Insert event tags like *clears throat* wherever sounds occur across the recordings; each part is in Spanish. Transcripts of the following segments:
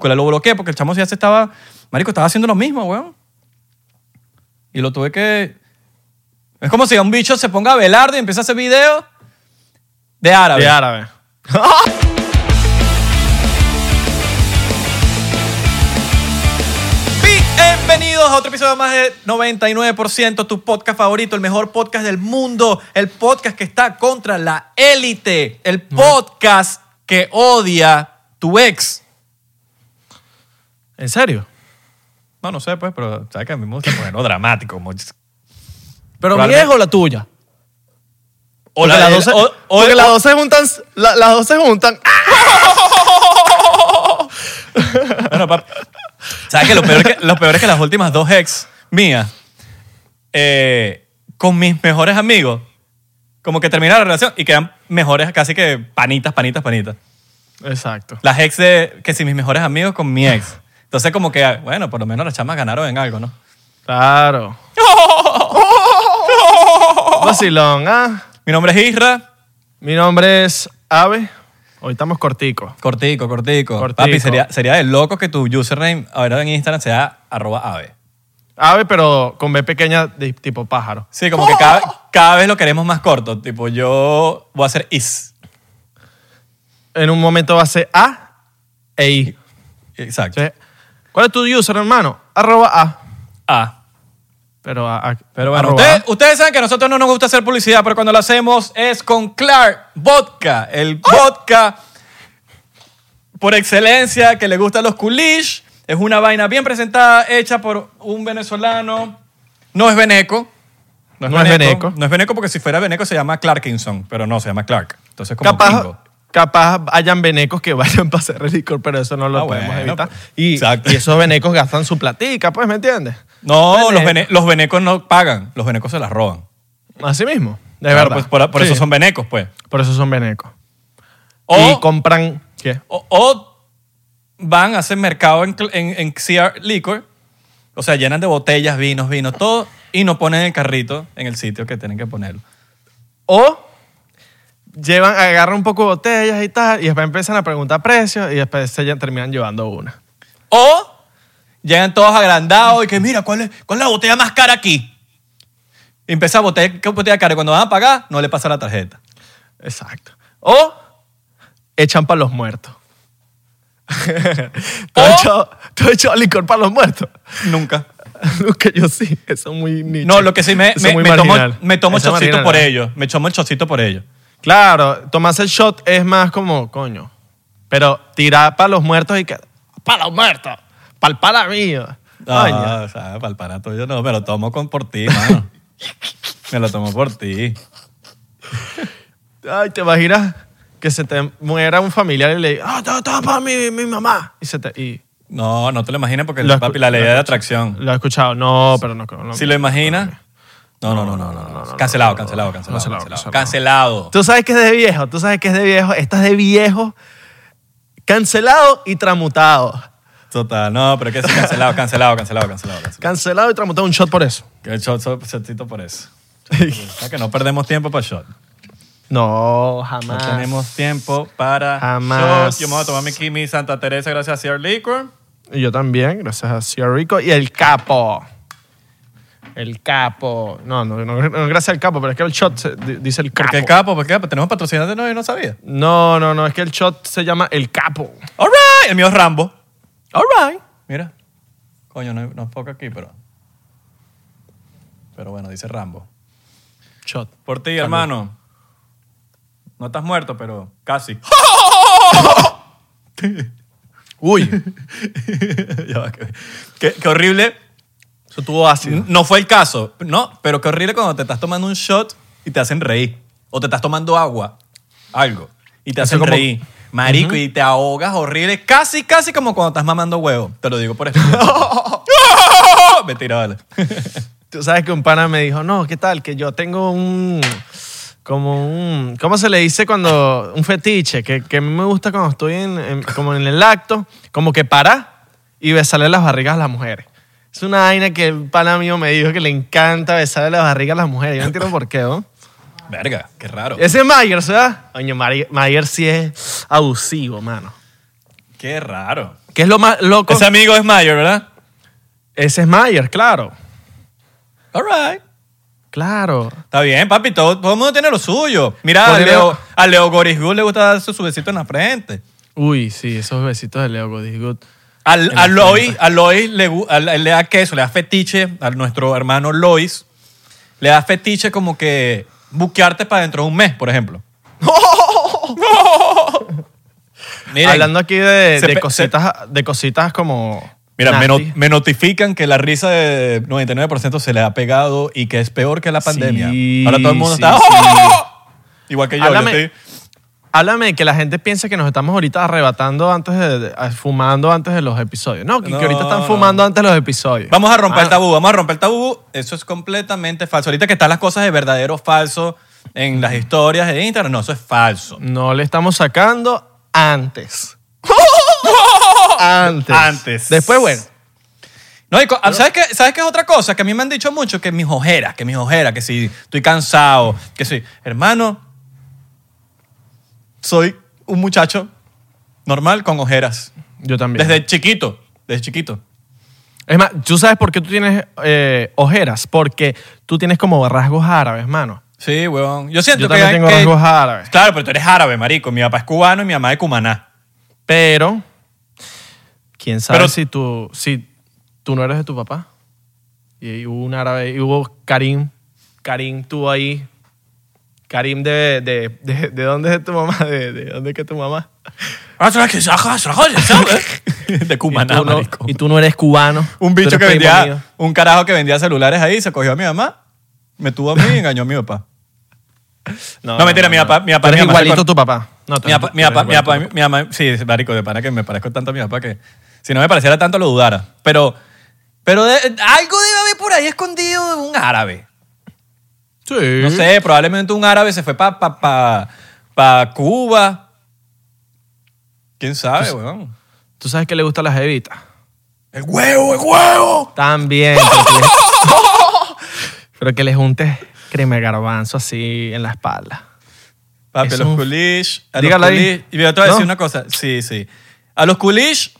minúscula. Lo bloqueé porque el chamo ya se estaba... Marico, estaba haciendo lo mismo, weón. Y lo tuve que... Es como si un bicho se ponga a velar y empieza a hacer videos de árabe. De árabe. *laughs* Bienvenidos a otro episodio más de 99%, tu podcast favorito, el mejor podcast del mundo, el podcast que está contra la élite, el podcast que odia tu ex. ¿En serio? No, no sé, pues, pero sabes que a mí me gusta ponerlo dramático. Como... ¿Pero mi ex o la tuya? O la las o- o- porque las dos se juntan. la- las dos se juntan. *laughs* Bueno, pap- ¿Sabes que lo peor, es que lo peor es que las últimas dos ex mías, eh, con mis mejores amigos, como que terminaron la relación y quedan mejores, casi que panitas, panitas, panitas. Exacto. Las ex de, que si mis mejores amigos con mi ex. Entonces como que, bueno, por lo menos las chamas ganaron en algo, ¿no? Claro. *laughs* Vacilón, ¿ah? Mi nombre es Isra. Mi nombre es Ave. Hoy estamos corticos. Cortico, cortico. Cortico. Papi, sería, sería de loco que tu username ahora en Instagram sea arroba ave. Ave, pero con B pequeña de tipo pájaro. Sí, como que cada, cada vez lo queremos más corto. Tipo, yo voy a hacer is. En un momento va a ser A e I. Exacto. ¿Cuál es tu user, hermano? Arroba A. A. Pero, a, a- Pero bueno, ustedes, saben que a nosotros no nos gusta hacer publicidad, pero cuando lo hacemos es con Clark Vodka, el vodka por excelencia que le gustan los coolish. Es una vaina bien presentada, hecha por un venezolano. No es veneco. No es veneco. No es veneco porque si fuera veneco se llama Clarkinson, pero no, se llama Clark. Entonces como Capaz, gringo. Capaz hayan venecos que *laughs* vayan para hacer el licor, pero eso no lo Ah, podemos bueno, evitar. pues, Y, esos venecos gastan su platica, pues, ¿me entiendes? No, los, vene- los venecos no pagan, los venecos se las roban. Así mismo. De Claro, verdad. pues, por por Sí, eso son venecos, pues. Por eso son venecos. O- y compran... ¿Qué? O, o van a hacer mercado en, en, en CR Liquor, o sea, llenan de botellas, vinos, vinos, todo, y no ponen el carrito en el sitio que tienen que ponerlo. O llevan, agarran un poco de botellas y tal, y después empiezan a preguntar precios y después se terminan llevando una. O llegan todos agrandados y que, mira, ¿cuál es, cuál es la botella más cara aquí? Y empieza a botella, ¿qué botella cara? Y cuando van a pagar, no le pasa la tarjeta. Exacto. O echan para los muertos. *laughs* ¿Tú O- has echado, tú has licor para los muertos? Nunca. *laughs* Nunca yo sí. Eso es muy nicho. No, lo que sí, me, me, tomo, me tomo chocito por ¿no? ello. Me tomo el chocito por ello. Claro, tomarse el shot es más como, coño. Pero tirar para los muertos y que. ¡Para los muertos! ¡Para el para mío! Coño. Ah, o sea, para el pana tuyo no, me lo tomo con, por ti, mano. me lo tomo por ti. Ay, te imaginas que se te muera un familiar y le diga, ¡ah, está para mi, mi mamá! Y se te. Y No, no te lo imagines porque Lo papi, la ley de atracción. lo he escuchado. No, pero no. no Si lo imaginas. No, no, no, no, no. no, Cancelado, cancelado, cancelado, Cancelado. Tú sabes que es de viejo, tú sabes que es de viejo. Esta es de viejo, cancelado y tramutado. Total, no, pero que sí, cancelado, cancelado, cancelado, cancelado. cancelado. Y tramutado, un shot por eso. Que el shot, shot- shotcito por eso. Que no perdemos tiempo para shot. No, No jamás. tenemos tiempo para Jamás. shot. Yo me voy a tomar mi Kimi Santa Teresa gracias a Sierra Liquor. Y yo también, gracias a Ciudad Rico. Y el capo. El capo. No, no, no, no, gracias al capo, pero es que el shot se- di- dice el capo. Porque el capo, porque tenemos patrocinantes, no, yo no sabía. No, no, no, es que el shot se llama el capo. All right, el mío es Rambo. All right. Mira. Coño, no, no enfoca aquí, pero. Pero bueno, dice Rambo. Shot. Por ti, hermano. No estás muerto, pero casi. *laughs* Uy, *laughs* Ya va, qué, qué- qué horrible. Eso tuvo ácido. No fue el caso, no, pero qué horrible cuando te estás tomando un shot y te hacen reír. O te estás tomando agua, algo, y te Eso hacen como- reír. Marico, y te ahogas horrible. Casi, casi como cuando estás mamando huevo. Te lo digo por experiencia. *laughs* Mentira, vale. Tú sabes que un pana me dijo, no, ¿qué tal? Que yo tengo un... Como un... ¿Cómo se le dice cuando... Un fetiche, que, que a mí me gusta cuando estoy en, en- como en el acto, como que para y besarle las barrigas a las mujeres. Es una vaina que el pana mío me dijo que le encanta besarle las barrigas a las mujeres. Yo no entiendo por qué, ¿no? Verga, qué raro. Ese es Myers, ¿verdad? Mari- Myers sí es abusivo, mano. Qué raro. ¿Qué es lo más loco? Ese amigo es Mayer, ¿verdad? Ese es Mayer, claro. All right. Claro. Está bien, papi, todo, todo el mundo tiene lo suyo. Mira, a Leo, a Leo Gorisgood le gusta darse su besito en la frente. Uy, sí, esos besitos de Leo Godisgood. Al, a Lois, a Lois le, gu- a- le da queso, le da fetiche a nuestro hermano Lois. Le da fetiche como que buquearte para dentro de un mes, por ejemplo. *laughs* Miren, Hablando aquí de, se de pe- cositas, de cositas como. Mira, me, nasty. no- me notifican que la risa de 99% se le ha pegado y que es peor que la pandemia. Sí, Ahora todo el mundo sí, está... sí. ¡Oh! *laughs* Igual que yo. yo Háblame- estoy- Háblame de que la gente piensa que nos estamos ahorita arrebatando antes de, de- fumando antes de los episodios. No, que, que No, ahorita están no. fumando antes de los episodios. Vamos a romper Ah, el tabú, vamos a romper el tabú. Eso es completamente falso. Ahorita que están las cosas de verdadero falso en las historias de Instagram, no, eso es falso. No le estamos sacando antes. *laughs* antes. Antes. Después, bueno. No, y co- ¿sabes, qué, ¿Sabes qué es otra cosa? Que a mí me han dicho mucho que mis ojeras, que mis ojeras, que si estoy cansado, que si... Hermano, soy un muchacho normal con ojeras. Yo también. Desde chiquito, desde chiquito. Es más, ¿tú sabes por qué tú tienes eh, ojeras? Porque tú tienes como rasgos árabes, mano. Sí, weón. Yo siento Yo que... también tengo que- rasgos árabes. Claro, pero tú eres árabe, marico. Mi papá es cubano y mi mamá es cumaná. Pero, ¿quién sabe Pero- si, tú, si tú no eres de tu papá? Y hubo un árabe, y hubo Karim. Karim tuvo ahí. Karim de, de, de, de dónde es tu mamá? ¿De, de dónde es que es tu mamá? *laughs* De y, cumaná, tú no, y tú no eres cubano. Un bicho que vendía, mío. un carajo que vendía celulares ahí, se cogió a mi mamá, me tuvo a mí y engañó a mi papá. No, mentira, mi papá- mi papá- eres mi mamá igualito tu papá. No, Mi papá, mi papá, mi papá, mamá, sí, marico, de pana que me parezco tanto a mi papá que si no me pareciera tanto lo dudara. Pero, pero de- algo debe haber por ahí escondido de un árabe. Sí. No sé, probablemente un árabe se fue para pa, pa, pa Cuba. ¿Quién sabe, Pues- weón? ¿Tú sabes que le gusta a las evitas? ¡El huevo, el huevo! También. *laughs* Pero que, le, pero que le juntes crema de garbanzo así en la espalda. Papi, a los coolish. A Dígalo ahí. Y yo te voy a decir ¿No? una cosa. Sí, sí. A los coolish.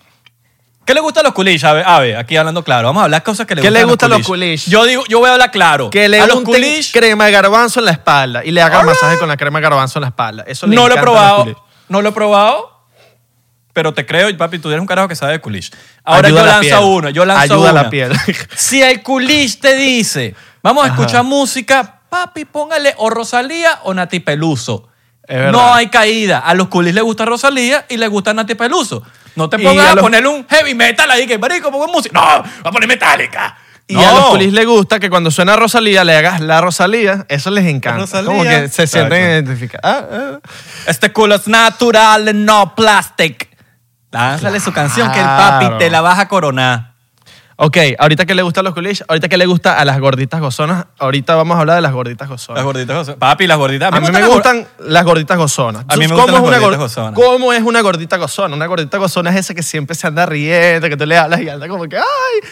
¿Qué le gusta a los coolish? Ave, Ave, aquí hablando claro. Vamos a hablar cosas que le ¿Qué gustan le gusta a los coolish? Yo digo, yo voy a hablar claro. Que le a los unten crema de garbanzo en la espalda y le hagan masaje con la crema de garbanzo en la espalda. Eso le no lo he encanta a los probado. No lo he probado. Pero te creo, papi, tú eres un carajo que sabe de coolish. Ahora Ayuda a yo la lanzo piel. uno. Yo lanzo Ayuda a una. la piel. *laughs* Si el coolish te dice, vamos a Ajá. escuchar música, papi, póngale o Rosalía o Nati Peluso. Es verdad. No hay caída. A los coolish les gusta Rosalía y les gusta Nati Peluso. No te pongas a a, los- ponerle un heavy metal ahí que, marico, pongo música. No, va a poner metálica. Y a los coolish le gusta que cuando suena Rosalía le hagas la Rosalía. Eso les encanta. Rosalía. Como que se sienten identificados. Ah, ah. Este culo es natural, no plastic. Lánzale su canción que el Claro. papi te la vas a coronar. Ok, ahorita que le gusta a los coolish, ahorita que le gusta a las gorditas gozonas, ahorita vamos a hablar de las gorditas gozonas. Las gorditas, papi, las gorditas. A mí me gustan las gorditas gozonas. A mí me ¿Cómo gustan las gorditas gor- gozonas. ¿Cómo es una gordita gozona? Una gordita gozona es esa que siempre se anda riendo, que tú le hablas y anda como que, ay.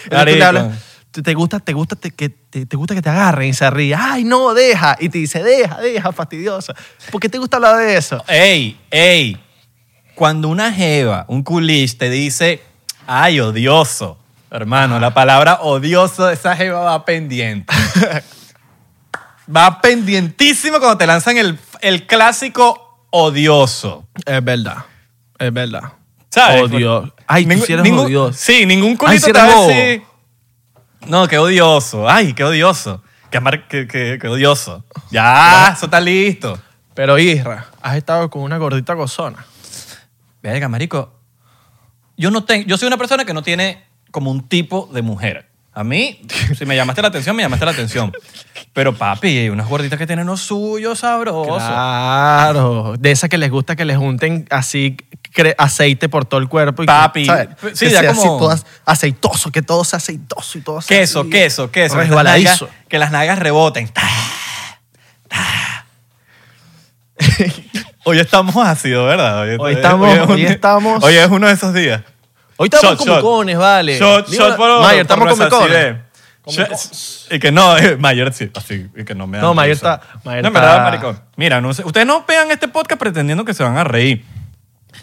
Tú le Marico. hablas, te, gusta, te gusta te- que te, te gusta que te agarren y se ríe. Ay, no, deja. Y te dice, deja, deja, fastidiosa. ¿Por qué te gusta hablar de eso? Ey, ey. Cuando una jeva, un culish, te dice, ay, odioso. Hermano, la palabra odioso, esa jeva va pendiente. va pendientísimo cuando te lanzan el, el clásico odioso. Es verdad, es verdad. ¿Sabes? Odio. Ay, tú Ningún- sí eres ningún- odioso. Sí, ningún culito te eres va a bobo. decir, No, qué odioso. Ay, qué odioso. Qué, amar- qué- qué- qué odioso. Ya, eso está listo. Pero Isra, has estado con una gordita gozona. Verga, marico. Yo no tengo, yo soy una persona que no tiene como un tipo de mujer. A mí, si me llamaste la atención, me llamaste la atención. Pero papi, hay unas gorditas que tienen lo suyo sabroso. Claro, de esas que les gusta que les junten así aceite por todo el cuerpo. Y Papi, ¿sabes? sí, que ya sea como- así aceitoso, que todo sea aceitoso y todo sea Queso, así, queso, queso. Que las, Resbaladizo. nalgas, que las nalgas reboten. *laughs* Hoy estamos ácidos, ¿verdad? Hoy estamos- es un- hoy estamos- Hoy es uno de esos días. Hoy estamos Shot, como shot. cones, vale. Shot, shot por Mayer, por estamos nuestra como cones. acidez. Shot- Y que no, eh, Mayer sí, así, y que no me No, dan Mayer está- Mayer No, está- verdad, maricón. Mira, no sé, ustedes no vean este podcast pretendiendo que se van a reír.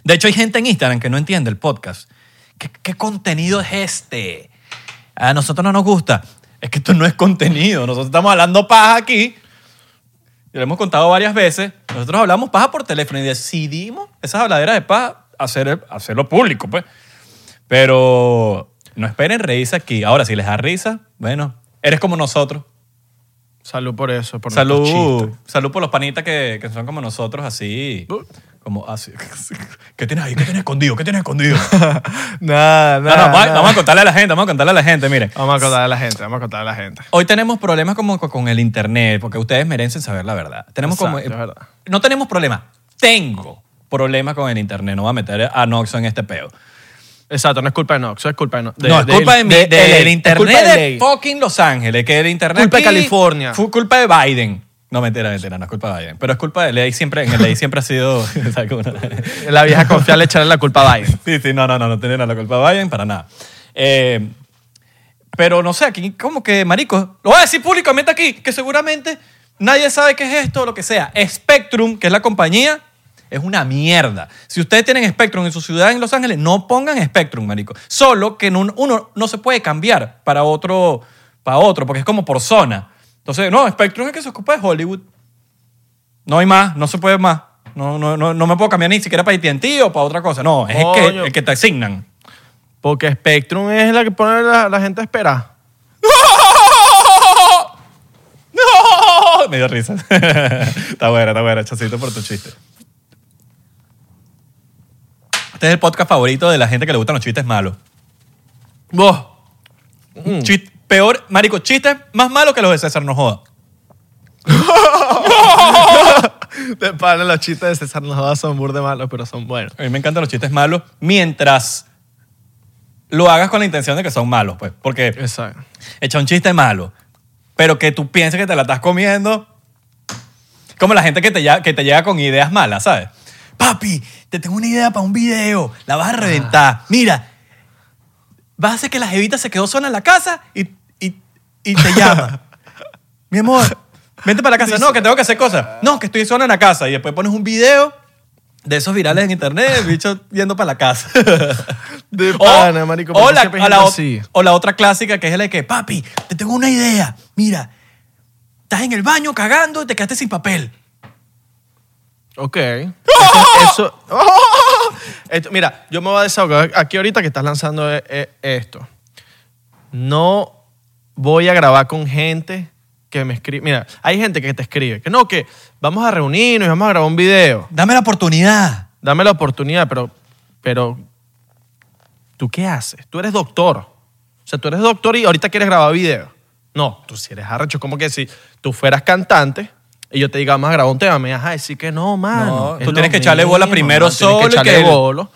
De hecho, hay gente en Instagram que no entiende el podcast. ¿qué, qué contenido es este? A nosotros no nos gusta. Es que esto no es contenido. Nosotros estamos hablando paja aquí. Y lo hemos contado varias veces. Nosotros hablamos paja por teléfono y decidimos esas habladeras de paja hacer, hacerlo público, pues. Pero no esperen reírse aquí. Ahora, si les da risa, bueno, eres como nosotros. Salud por eso, por Salud, salud por los panitas que, que son como nosotros, así. Uh. Como así. *laughs* ¿Qué tienes ahí? ¿Qué tienes escondido? ¿Qué tienes escondido? nada, *laughs* nada. no, vamos, a- nada. vamos a contarle a la gente, vamos a contarle a la gente, miren. Vamos a contar a la gente, vamos a contar a la gente. Hoy tenemos problemas como con- el internet, porque ustedes merecen saber la verdad. Tenemos como, Exacto, es verdad. No tenemos problemas. Tengo problemas con el internet. No voy a meter a Noxo en este peo. Exacto, no es culpa de Nox, es culpa de Nox. no, es culpa de, de del LA, internet de, de LA. fucking Los Ángeles, que el internet Culpa de California. Fue culpa de Biden. No, mentira, mentira, no es culpa de Biden. Pero es culpa de LA siempre, en LA siempre ha sido... *laughs* La vieja confiable echarle la culpa a Biden. Sí, sí, no, no, no, no nada la culpa de Biden para nada. Eh, pero no sé, aquí como que, marico, lo voy a decir públicamente aquí, que seguramente nadie sabe qué es esto o lo que sea. Spectrum, que es la compañía, es una mierda. Si ustedes tienen Spectrum en su ciudad en Los Ángeles, no pongan Spectrum, marico. Solo que no- uno no se puede cambiar para otro, para otro, porque es como por zona. Entonces, no, Spectrum es que se ocupa de Hollywood. No hay más, no se puede más. No, no, no, no me puedo cambiar ni siquiera para AT&T o para otra cosa. No, es el que, Coño. el que te asignan. Porque Spectrum es la que pone la, la gente a esperar. *laughs* ¡No! *laughs* Me dio risa. *laughs* está buena, está buena. Chocito por tu chiste. Este es el podcast favorito de la gente que le gustan los chistes malos. Vos. Chis- peor, marico, chistes más malos que los de César, no joda. *laughs* De pana, los chistes de César Nojoda son burde malos, pero son buenos. A mí me encantan los chistes malos mientras lo hagas con la intención de que son malos, pues. Porque Exacto. echa un chiste malo, pero que tú pienses que te la estás comiendo. Como la gente que te, lla- que te llega con ideas malas, ¿sabes? Papi, te tengo una idea para un video, la vas a reventar. Mira, vas a hacer que la jevita se quedó sola en la casa y, y- y te llama. *laughs* Mi amor, vente para la casa. No, que tengo que hacer cosas. No, que estoy sola en la casa. Y después pones un video de esos virales en internet, bicho yendo para la casa. *laughs* De *laughs* O- pana, marico. o, porque la, así. o la otra clásica que es la de que, papi, te tengo una idea. Mira, estás en el baño cagando y te quedaste sin papel. Ok. Eso. *laughs* eso- Esto- mira, yo me voy a desahogar aquí ahorita que estás lanzando eh, eh, esto. No voy a grabar con gente que me escribe. Mira, hay gente que te escribe que no, que vamos a reunirnos y vamos a grabar un video. Dame la oportunidad. Dame la oportunidad, pero, pero ¿tú qué haces? Tú eres doctor. O sea, tú eres doctor y ahorita quieres grabar video. No, tú si eres arrecho, como que si tú fueras cantante y yo te diga, vamos a grabar un tema, me vas a decir que no, mano. No, tú tienes que echarle bola primero solo y que echarle bolo.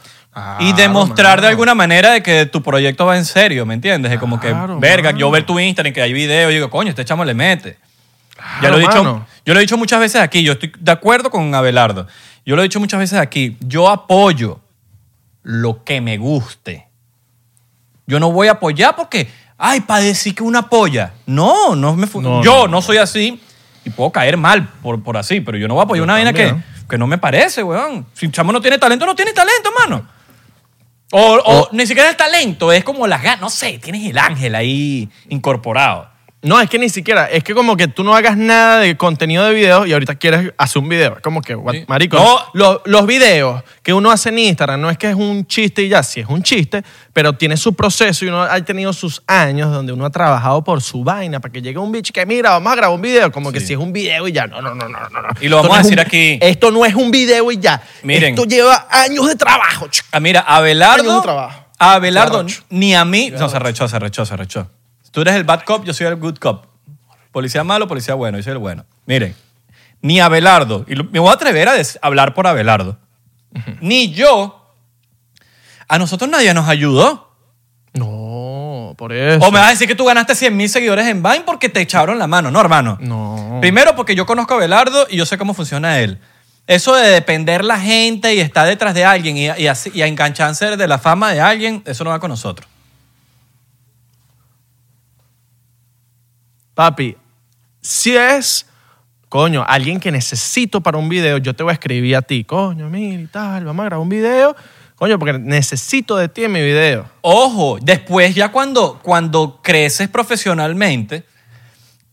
y demostrar de alguna manera de que tu proyecto va en serio, ¿me entiendes? Es como que, Claro, verga, mano. yo ver tu Instagram que hay video y digo, coño, este chamo le mete. ya Claro, lo he dicho, mano. yo lo he dicho muchas veces aquí, yo estoy de acuerdo con Abelardo. Yo lo he dicho muchas veces aquí, yo apoyo lo que me guste. Yo no voy a apoyar porque, ay, para decir que uno apoya. No, no me fu- No, yo no, no, soy así y puedo caer mal por, por así, pero yo no voy a apoyar Yo una vaina que, que no me parece, weón. Si un chamo no tiene talento, no tiene talento, mano. O, o O- ni siquiera el talento, es como las ganas, no sé, tienes el ángel ahí incorporado. No, es que ni siquiera, es que como que tú no hagas nada de contenido de video y ahorita quieres hacer un video. Es como que, what- Sí. marico, No. lo- los videos que uno hace en Instagram no es que es un chiste y ya, sí es un chiste, pero tiene su proceso y uno ha tenido sus años donde uno ha trabajado por su vaina para que llegue un bicho que, mira, vamos a grabar un video, como que si es un video y ya. No, no, no, no, no. no. Y lo Esto vamos a es decir un- aquí. Esto no es un video y ya. Miren. Esto lleva años de trabajo. chico. Ah, mira, Años Abelardo. de trabajo. A Abelardo, Se arrechó. ni a mí. No, se arrechó, se arrechó, se arrechó. Tú eres el bad cop, yo soy el good cop. Policía malo, policía bueno, yo soy el bueno. Miren, ni Abelardo, y me voy a atrever a hablar por Abelardo, ni yo, a nosotros nadie nos ayudó. No, por eso. O me vas a decir que tú ganaste 100 mil seguidores en Vine porque te echaron la mano. No, hermano. No. Primero porque yo conozco a Abelardo y yo sé cómo funciona él. Eso de depender la gente y estar detrás de alguien y, y así- y a engancharse de la fama de alguien, eso no va con nosotros. Papi, si es, coño, alguien que necesito para un video, yo te voy a escribir a ti, coño, mira y tal, vamos a grabar un video Coño, porque necesito de ti en mi video. Ojo, después ya cuando, cuando creces profesionalmente,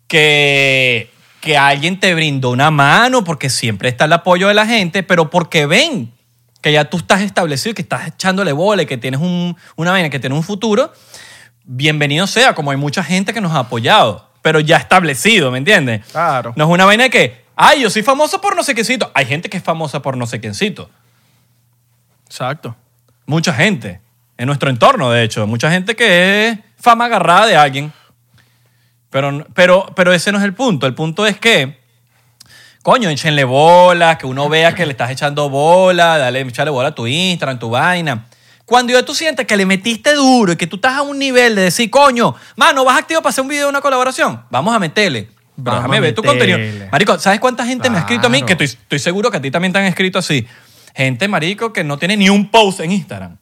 que, que alguien te brindó una mano, porque siempre está el apoyo de la gente, pero porque ven que ya tú estás establecido, que estás echándole bola que tienes un, una vaina, que tienes un futuro, bienvenido sea, como hay mucha gente que nos ha apoyado, pero ya establecido, ¿me entiendes? Claro. No es una vaina de que, ay, yo soy famoso por no sé quiéncito. Hay gente que es famosa por no sé quiéncito. Exacto. Mucha gente. En nuestro entorno, de hecho. Mucha gente que es fama agarrada de alguien. Pero, pero, pero ese no es el punto. El punto es que, coño, échenle bola, que uno vea que le estás echando bola, dale, echarle bola a tu Instagram, tu vaina. Cuando ya tú sientes que le metiste duro y que tú estás a un nivel de decir, coño, mano, ¿vas activo para hacer un video de una colaboración? Vamos a meterle. Vamos déjame a ver tu contenido. Marico, ¿sabes cuánta gente me ha escrito a mí? Claro. Que estoy, estoy seguro que a ti también te han escrito así. Gente, marico, que no tiene ni un post en Instagram.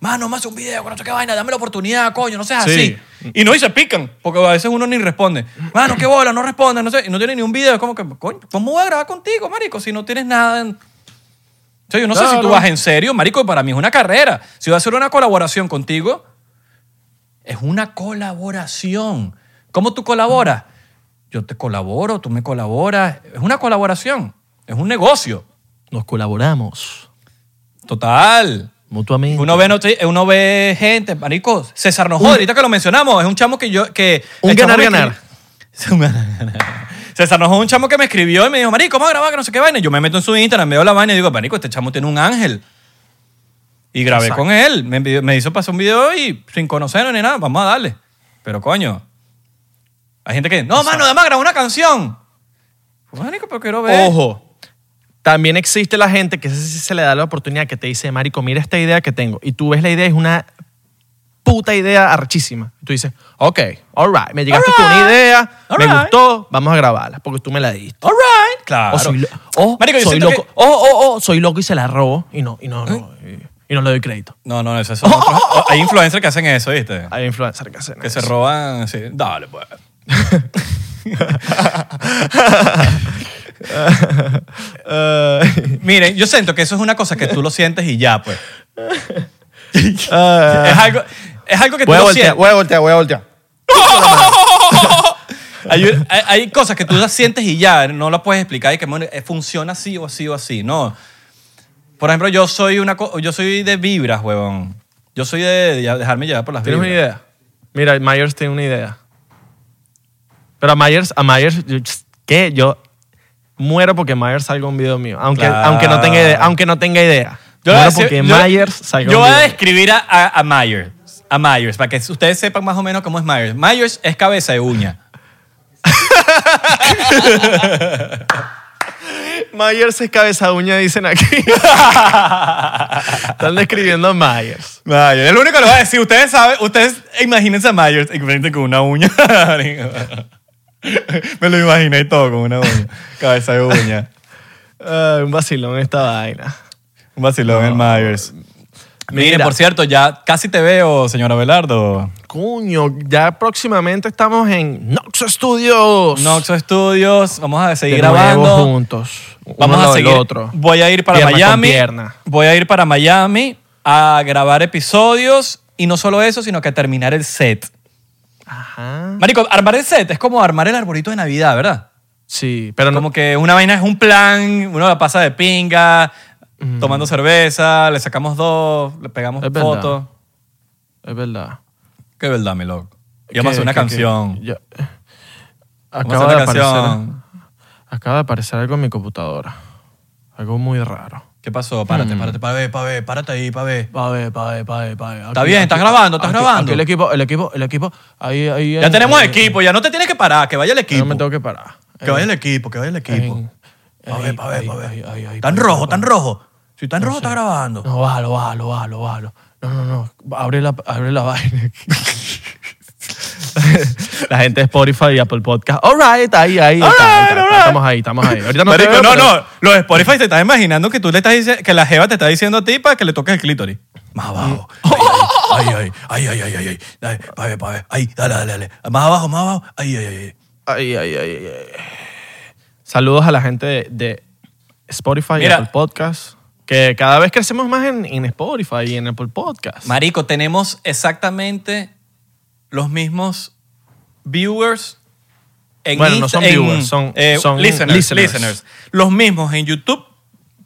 Mano, más un video con no sé qué vaina, dame la oportunidad, coño, no seas Sí. así. Y no, y se pican, porque a veces uno ni responde. Mano, qué bola, no responde, no sé, y no tiene ni un video. Es como que, coño, ¿cómo voy a grabar contigo, marico, si no tienes nada? en- O sea, yo no sé si tú vas en serio, marico, para mí es una carrera. Si voy a hacer una colaboración contigo, es una colaboración. ¿Cómo tú colaboras? Yo te colaboro, tú me colaboras. Es una colaboración, es un negocio. Nos colaboramos Total. mutuamente. Uno ve, noti- uno ve gente, marico, César Nojo, ahorita que lo mencionamos, es un chamo que yo, que... Un ganar-ganar. escribió- *laughs* Un ganar-ganar. César Nojo es un chamo que me escribió y me dijo, marico, vamos a grabar que no sé qué vaina. Y yo me meto en su Instagram, veo la vaina y digo, marico, este chamo tiene un ángel. Y grabé Exacto. con él, me, envió- me hizo pasar un video y sin conocerlo ni nada, vamos a darle. Pero coño, hay gente que, no, mano, además grabó una canción. Pues, Marico, pero quiero ver. Ojo. También existe la gente que se le da la oportunidad que te dice, Marico, mira esta idea que tengo. Y tú ves la idea, es una puta idea arrechísima. Y tú dices, ok, all right, me llegaste con una Alright, idea, me alright. gustó, vamos a grabarla, porque tú me la diste. All right. Claro. O soy, lo- o Marico, soy loco, que- o, o, o soy loco y se la robo y no, y no, no, y, y no le doy crédito. No, no, esos son *laughs* otros- Hay influencers que hacen eso, ¿viste? Hay influencers que hacen Que eso. se roban así. Dale, pues. *laughs* Miren, yo siento que eso es una cosa que tú lo sientes y ya, pues. *laughs* Ah. Es algo, es algo que tú Voy a lo voltear, sientes. voy a voltear, voy a voltear. *laughs* Hay, hay- hay cosas que tú las sientes y ya, no las puedes explicar y que bueno, eh, funciona así o así o así. No. Por ejemplo, yo soy, una, co- yo soy de vibras, huevón. Yo soy de, de dejarme llevar por las ¿Tienes vibras. una idea? Mira, Myers tiene una idea. Pero a Myers, a Myers, yo- ¿qué? Yo muero porque Myers salga un video mío. Aunque, Claro. aunque, no, tenga idea, aunque no tenga idea. Yo voy a muero decir- porque yo- Myers salga Yo un voy a video. describir a, a, a Myers. A Myers, para que ustedes sepan más o menos cómo es Myers. Myers es cabeza de uña. *laughs* Myers es cabeza uña, dicen aquí. *laughs* Están describiendo a Myers. Myers. Es lo único que le voy a decir. Ustedes saben, ustedes imagínense a Myers enfrente con una uña. *laughs* Me lo imaginé todo con una uña. Cabeza de uña. Ay, un vacilón esta vaina. Un vacilón el Myers. Mira. por cierto, ya casi te veo, señor Abelardo. Coño, ya próximamente estamos en Nox Studios. Noxo Studios, vamos a seguir de nuevo grabando. juntos. Vamos a seguir. otro. Voy a ir para Pierna con Miami. pierna. Voy a ir para Miami a grabar episodios y no solo eso, sino que a terminar el set. Ajá. Marico, armar el set es como armar el arbolito de Navidad, ¿verdad? Sí, pero no, Como que una vaina es un plan, uno la pasa de pinga, tomando cerveza, le sacamos dos, le pegamos Es verdad. fotos. es verdad. Qué verdad, mi loco. Y vamos a hacer una que- canción. que- Acaba de, aparecer, canción. acaba de aparecer algo en mi computadora. Algo muy raro. ¿Qué pasó? Párate, Mm. párate, para ver, para ver, párate ahí, para ver. Pa' ver, pa' ver, pa' ver, pa' ver. Está bien, estás grabando, estás aquí- grabando. aquí el equipo, el equipo, el equipo. Ahí, ahí. Ya en- tenemos en- equipo, ya no te tienes que parar, que vaya el No equipo. me tengo que parar. Que vaya el equipo, que vaya el equipo. Pa' ver, pa' ver, pa' ver. Tan rojo, tan rojo. Si tan rojo, está grabando. No, bájalo, bájalo, bájalo, bájalo. No, no, no. Abre la, abre la vaina. la gente de Spotify y Apple Podcast. All right, ahí, ahí. All está, right, está, all right. Estamos ahí, estamos ahí. Ahorita no te Marico, veo, no, pero- no. Los de Spotify te estás imaginando que tú le estás diciendo, que la jeva te está diciendo a ti para que le toques el clítoris. Más abajo. Ay, ay, ay, ay, ay, ay, ay. Dale, pa' ver, pa' ver. Ahí, dale, dale, dale. Más abajo, más abajo. Ay, ay, ay, ay. Ay, ay, ay. Saludos a la gente de, de Spotify y. Apple Podcast. Que cada vez crecemos más en, en Spotify y en Apple Podcast. Marico, tenemos exactamente los mismos viewers en Bueno, no Insta- son en, viewers, son- eh, son listeners, listeners. listeners. Los mismos en YouTube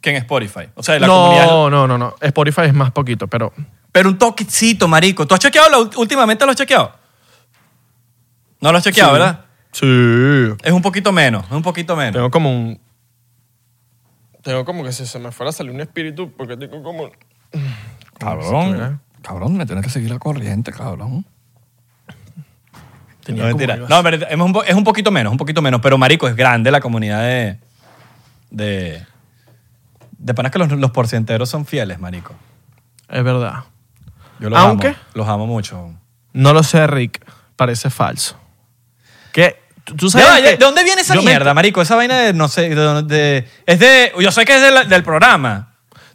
que en Spotify. O sea, la no, comunidad. no, no, no. Spotify es más poquito, pero Pero un toquecito, marico. ¿Tú has chequeado? la- últimamente lo has chequeado? No lo has chequeado. ¿verdad? sí. Es un poquito menos, es un poquito menos. Tengo como un. Tengo como que si se me fuera a salir un espíritu, porque tengo como. Cabrón. Cabrón, me tienes que seguir la corriente, cabrón. Tenía No, mentira. No, pero es un, po- es un poquito menos, un poquito menos. Pero, marico, es grande la comunidad de... De, de panas que los, los porcienteros son fieles, marico. Es verdad. Yo los Aunque- amo. Los amo mucho. No lo sé, Rick. Parece falso. ¿Qué? ¿Tú, tú Ya sabes va, ya, que- ¿De dónde viene esa me- mierda, marico? Esa vaina de, no sé, de, de- es de... Yo sé que es de la- del programa.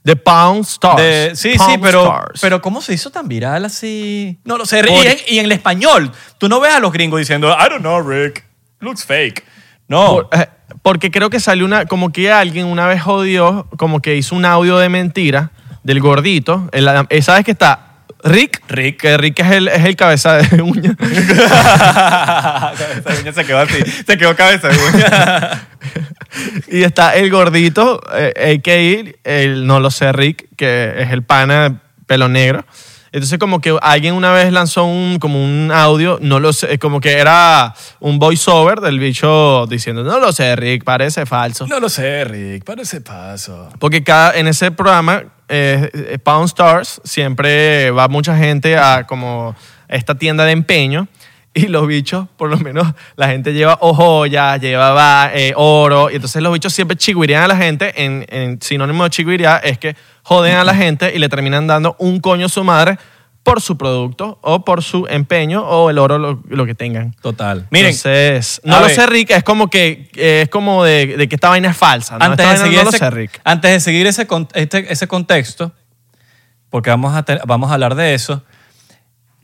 De Pound Stars. De- sí, sí, pero, Stars. pero ¿cómo se hizo tan viral así? No lo sé. Y, en, y en el español, tú no ves a los gringos diciendo, I don't know, Rick. Looks fake. No. Por- eh, porque creo que salió una, como que alguien una vez jodió, como que hizo un audio de mentira del gordito. El- ¿Sabes que está? Rick. Rick. Que Rick es el, es el cabeza de uña. *laughs* cabeza de uña se quedó así. Se quedó cabeza de uña. *laughs* y está el gordito, eh, a.k.a. el no lo sé, Rick, que es el pana pelo negro. Entonces como que alguien una vez lanzó un, como un audio, no lo sé, como que era un voiceover del bicho diciendo, no lo sé, Rick, parece falso. no lo sé, Rick. Parece paso. Porque cada, en ese programa, eh, eh, Pound Stars, siempre va mucha gente a como esta tienda de empeño y los bichos, por lo menos, la gente lleva o joyas, lleva va- eh, oro, y entonces los bichos siempre chiguirían a la gente. En, en sinónimo de chiguiría es que joden a la gente y le terminan dando un coño a su madre por su producto o por su empeño o el oro, lo, lo que tengan. Total. Miren, Entonces, a no lo ver. sé, Rick, es como que eh, es como de, de que esta vaina es falsa. ¿no? antes, Esta de vaina seguir no lo ese, sé, Rick. antes de seguir ese, con- este- ese contexto, porque vamos a, te- vamos a hablar de eso,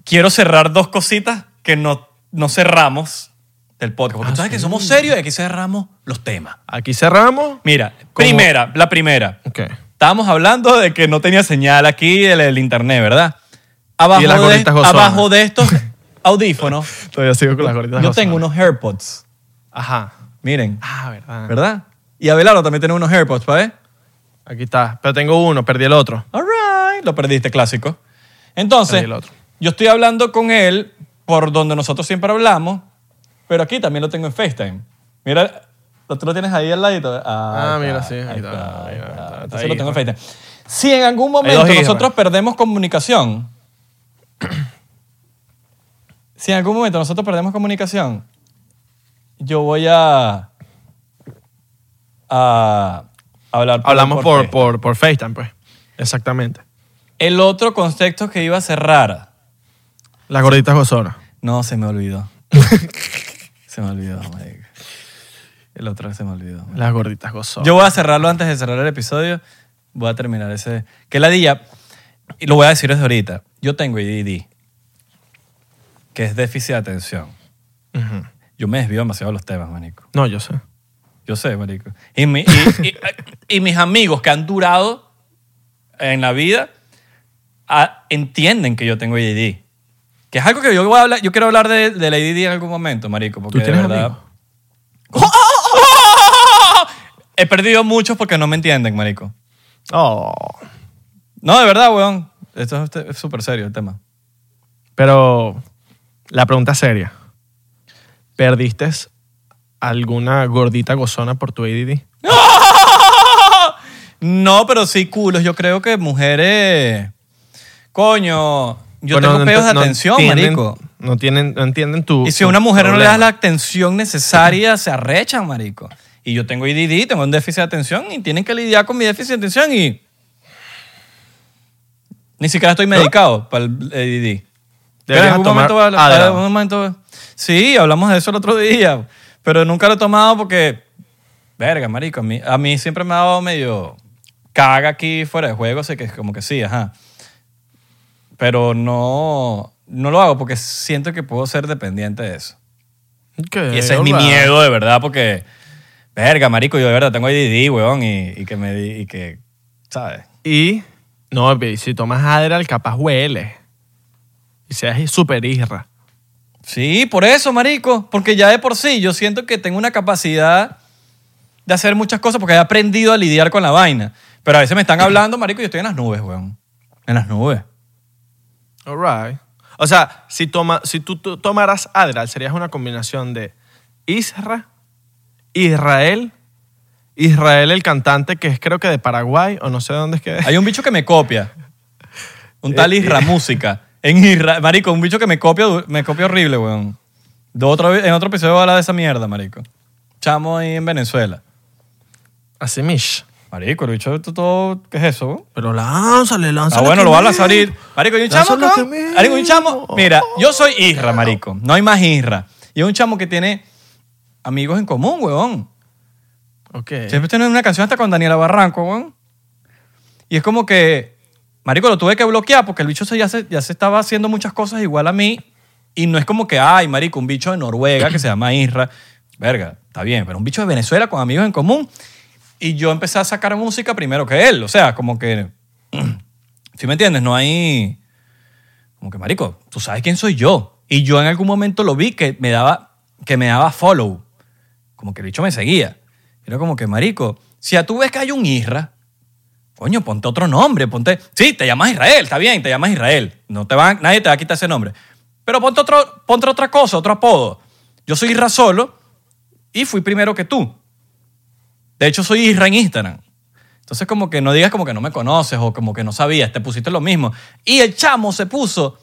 quiero cerrar dos cositas que no, no cerramos del podcast. Porque Ah, tú sabes que somos serios y aquí cerramos los temas. Aquí cerramos. Mira, primera, la primera. Ok. Estábamos hablando de que no tenía señal aquí el, el internet, ¿verdad? Abajo, Y las de, gorditas gozonas. abajo de estos *laughs* audífonos, Todavía sigo con las gorditas. yo gozonas. tengo unos AirPods. Ajá. Miren, Ah, verdad. ¿verdad? Y Abelardo también tiene unos AirPods, ¿para ver? Aquí está. Pero tengo uno, perdí el otro. All right. Lo perdiste, clásico. Entonces, Perdí el otro. yo estoy hablando con él por donde nosotros siempre hablamos, pero aquí también lo tengo en FaceTime. Mira, ¿tú lo tienes ahí al ladito? Ah, Ahí mira, sí, ahí está, ahí está. Entonces ahí, lo tengo en. FaceTime. Si en algún momento nosotros perdemos comunicación, *coughs* si en algún momento nosotros perdemos comunicación, yo voy a, a hablar Hablamos por, por, por FaceTime, pues. Exactamente. El otro contexto que iba a cerrar. Las gorditas gozonas. No, se me olvidó. *laughs* se me olvidó, marico. El otro se me olvidó. Las gorditas gozonas. Yo voy a cerrarlo antes de cerrar el episodio. Voy a terminar ese. Que la día, y lo voy a decir desde ahorita. Yo tengo ADD, que es déficit de atención. Ujú. Yo me desvío demasiado de los temas, manico. No, yo sé. Yo sé, marico. Y, mi- y- y- y mis amigos que han durado en la vida ah, entienden que yo tengo ADD. Que es algo que yo voy a hablar, yo quiero hablar de, del ADD en algún momento, marico. Porque ¿Tú tienes de verdad, amigos? He perdido muchos porque no me entienden, marico. Oh. No, de verdad, weón. Esto es- es súper serio el tema. Pero la pregunta seria. ¿Perdiste alguna gordita gozona por tu ADD? *laughs* No, pero sí culos. Yo creo que mujeres... Coño, yo Bueno, tengo no pedos de no atención, entienden- marico. No, tienen, no entienden tu Y si a una mujer no le das la atención necesaria, se arrechan, marico. Y yo tengo IDD, tengo un déficit de atención y tienen que lidiar con mi déficit de atención y... Ni siquiera estoy medicado para el IDD. En algún momento, en algún momento- Sí, hablamos de eso el otro día. Pero nunca lo he tomado porque... Verga, marico. A mí, a mí siempre me ha dado medio... Caga aquí fuera de juego, así que es como que sí, ajá. Pero no... No lo hago porque siento que puedo ser dependiente de eso. Ok, Y ese es mi miedo, de verdad, porque, verga, marico, yo de verdad tengo ADD, weón, y, y que me di- y que, ¿sabes? Y, no, si tomas Adderall, capaz huele. Y seas súper isra. Sí, por eso, marico. Porque ya de por sí yo siento que tengo una capacidad de hacer muchas cosas porque he aprendido a lidiar con la vaina. Pero a veces me están hablando, marico, y yo estoy en las nubes, weón. En las nubes. All right. O sea, si, toma, si tú, tú tomaras Adderall, serías una combinación de Isra, Israel, Israel el cantante que es creo que de Paraguay o no sé dónde es que es. Hay un bicho que me copia. Un tal Isra Música. En Isra, marico, un bicho que me copia, me copia horrible, weón. De otro, en otro episodio voy a hablar de esa mierda, marico. Chamo ahí en Venezuela. Así mish. Marico, el bicho todo, ¿qué es eso? weón? Pero lánzale, lánzale. Ah, bueno, lo va a lanzar. Marico, y un chamo, Marico, y un chamo. Mira, yo soy Isra, marico. No hay más Isra. Y es un chamo que tiene amigos en común, weón. Ok. Siempre tiene una canción hasta con Daniela Barranco, weón. Y es como que, marico, lo tuve que bloquear porque el bicho se- ya, se, ya se estaba haciendo muchas cosas igual a mí. Y no es como que, ay, marico, un bicho de Noruega que se llama Isra. Verga, está bien, pero un bicho de Venezuela con amigos en común. Y yo empecé a sacar música primero que él. O sea, como que, *clears throat* ¿sí me entiendes? No hay, como que, marico, tú sabes quién soy yo. Y yo en algún momento lo vi que me daba, que me daba follow. Como que el bicho me seguía. Era como que, marico, si a tú ves que hay un Isra, coño, ponte otro nombre, ponte... Sí, te llamas Israel, está bien, te llamas Israel. No te van, nadie te va a quitar ese nombre. Pero ponte, otro, ponte otra cosa, otro apodo. Yo soy Isra solo y fui primero que tú. De hecho, soy Isra en Instagram. Entonces, como que no digas como que no me conoces o como que no sabías, te pusiste lo mismo. Y el chamo se puso,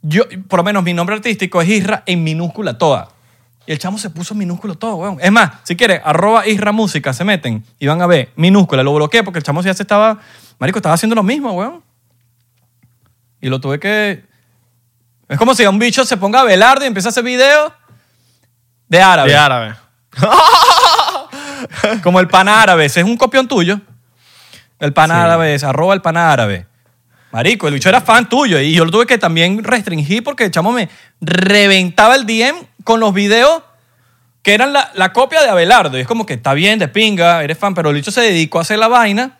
yo, por lo menos mi nombre artístico es Isra en minúscula toda. Y el chamo se puso minúsculo todo, weón. Es más, si quieres, arroba Isra Música, se meten y van a ver minúscula. Lo bloqueé porque el chamo ya se estaba, marico, estaba haciendo lo mismo, weón. Y lo tuve que... Es como si a un bicho se ponga a velardo y empieza a hacer videos de árabe. De árabe. *laughs* Como el pan árabe. Ese es un copión tuyo. El pan Sí. árabe es arroba el pan árabe. Marico, el bicho era fan tuyo y yo lo tuve que también restringir porque el chamo me reventaba el DM con los videos que eran la, la copia de Abelardo. Y es como que está bien, de pinga, eres fan, pero el bicho se dedicó a hacer la vaina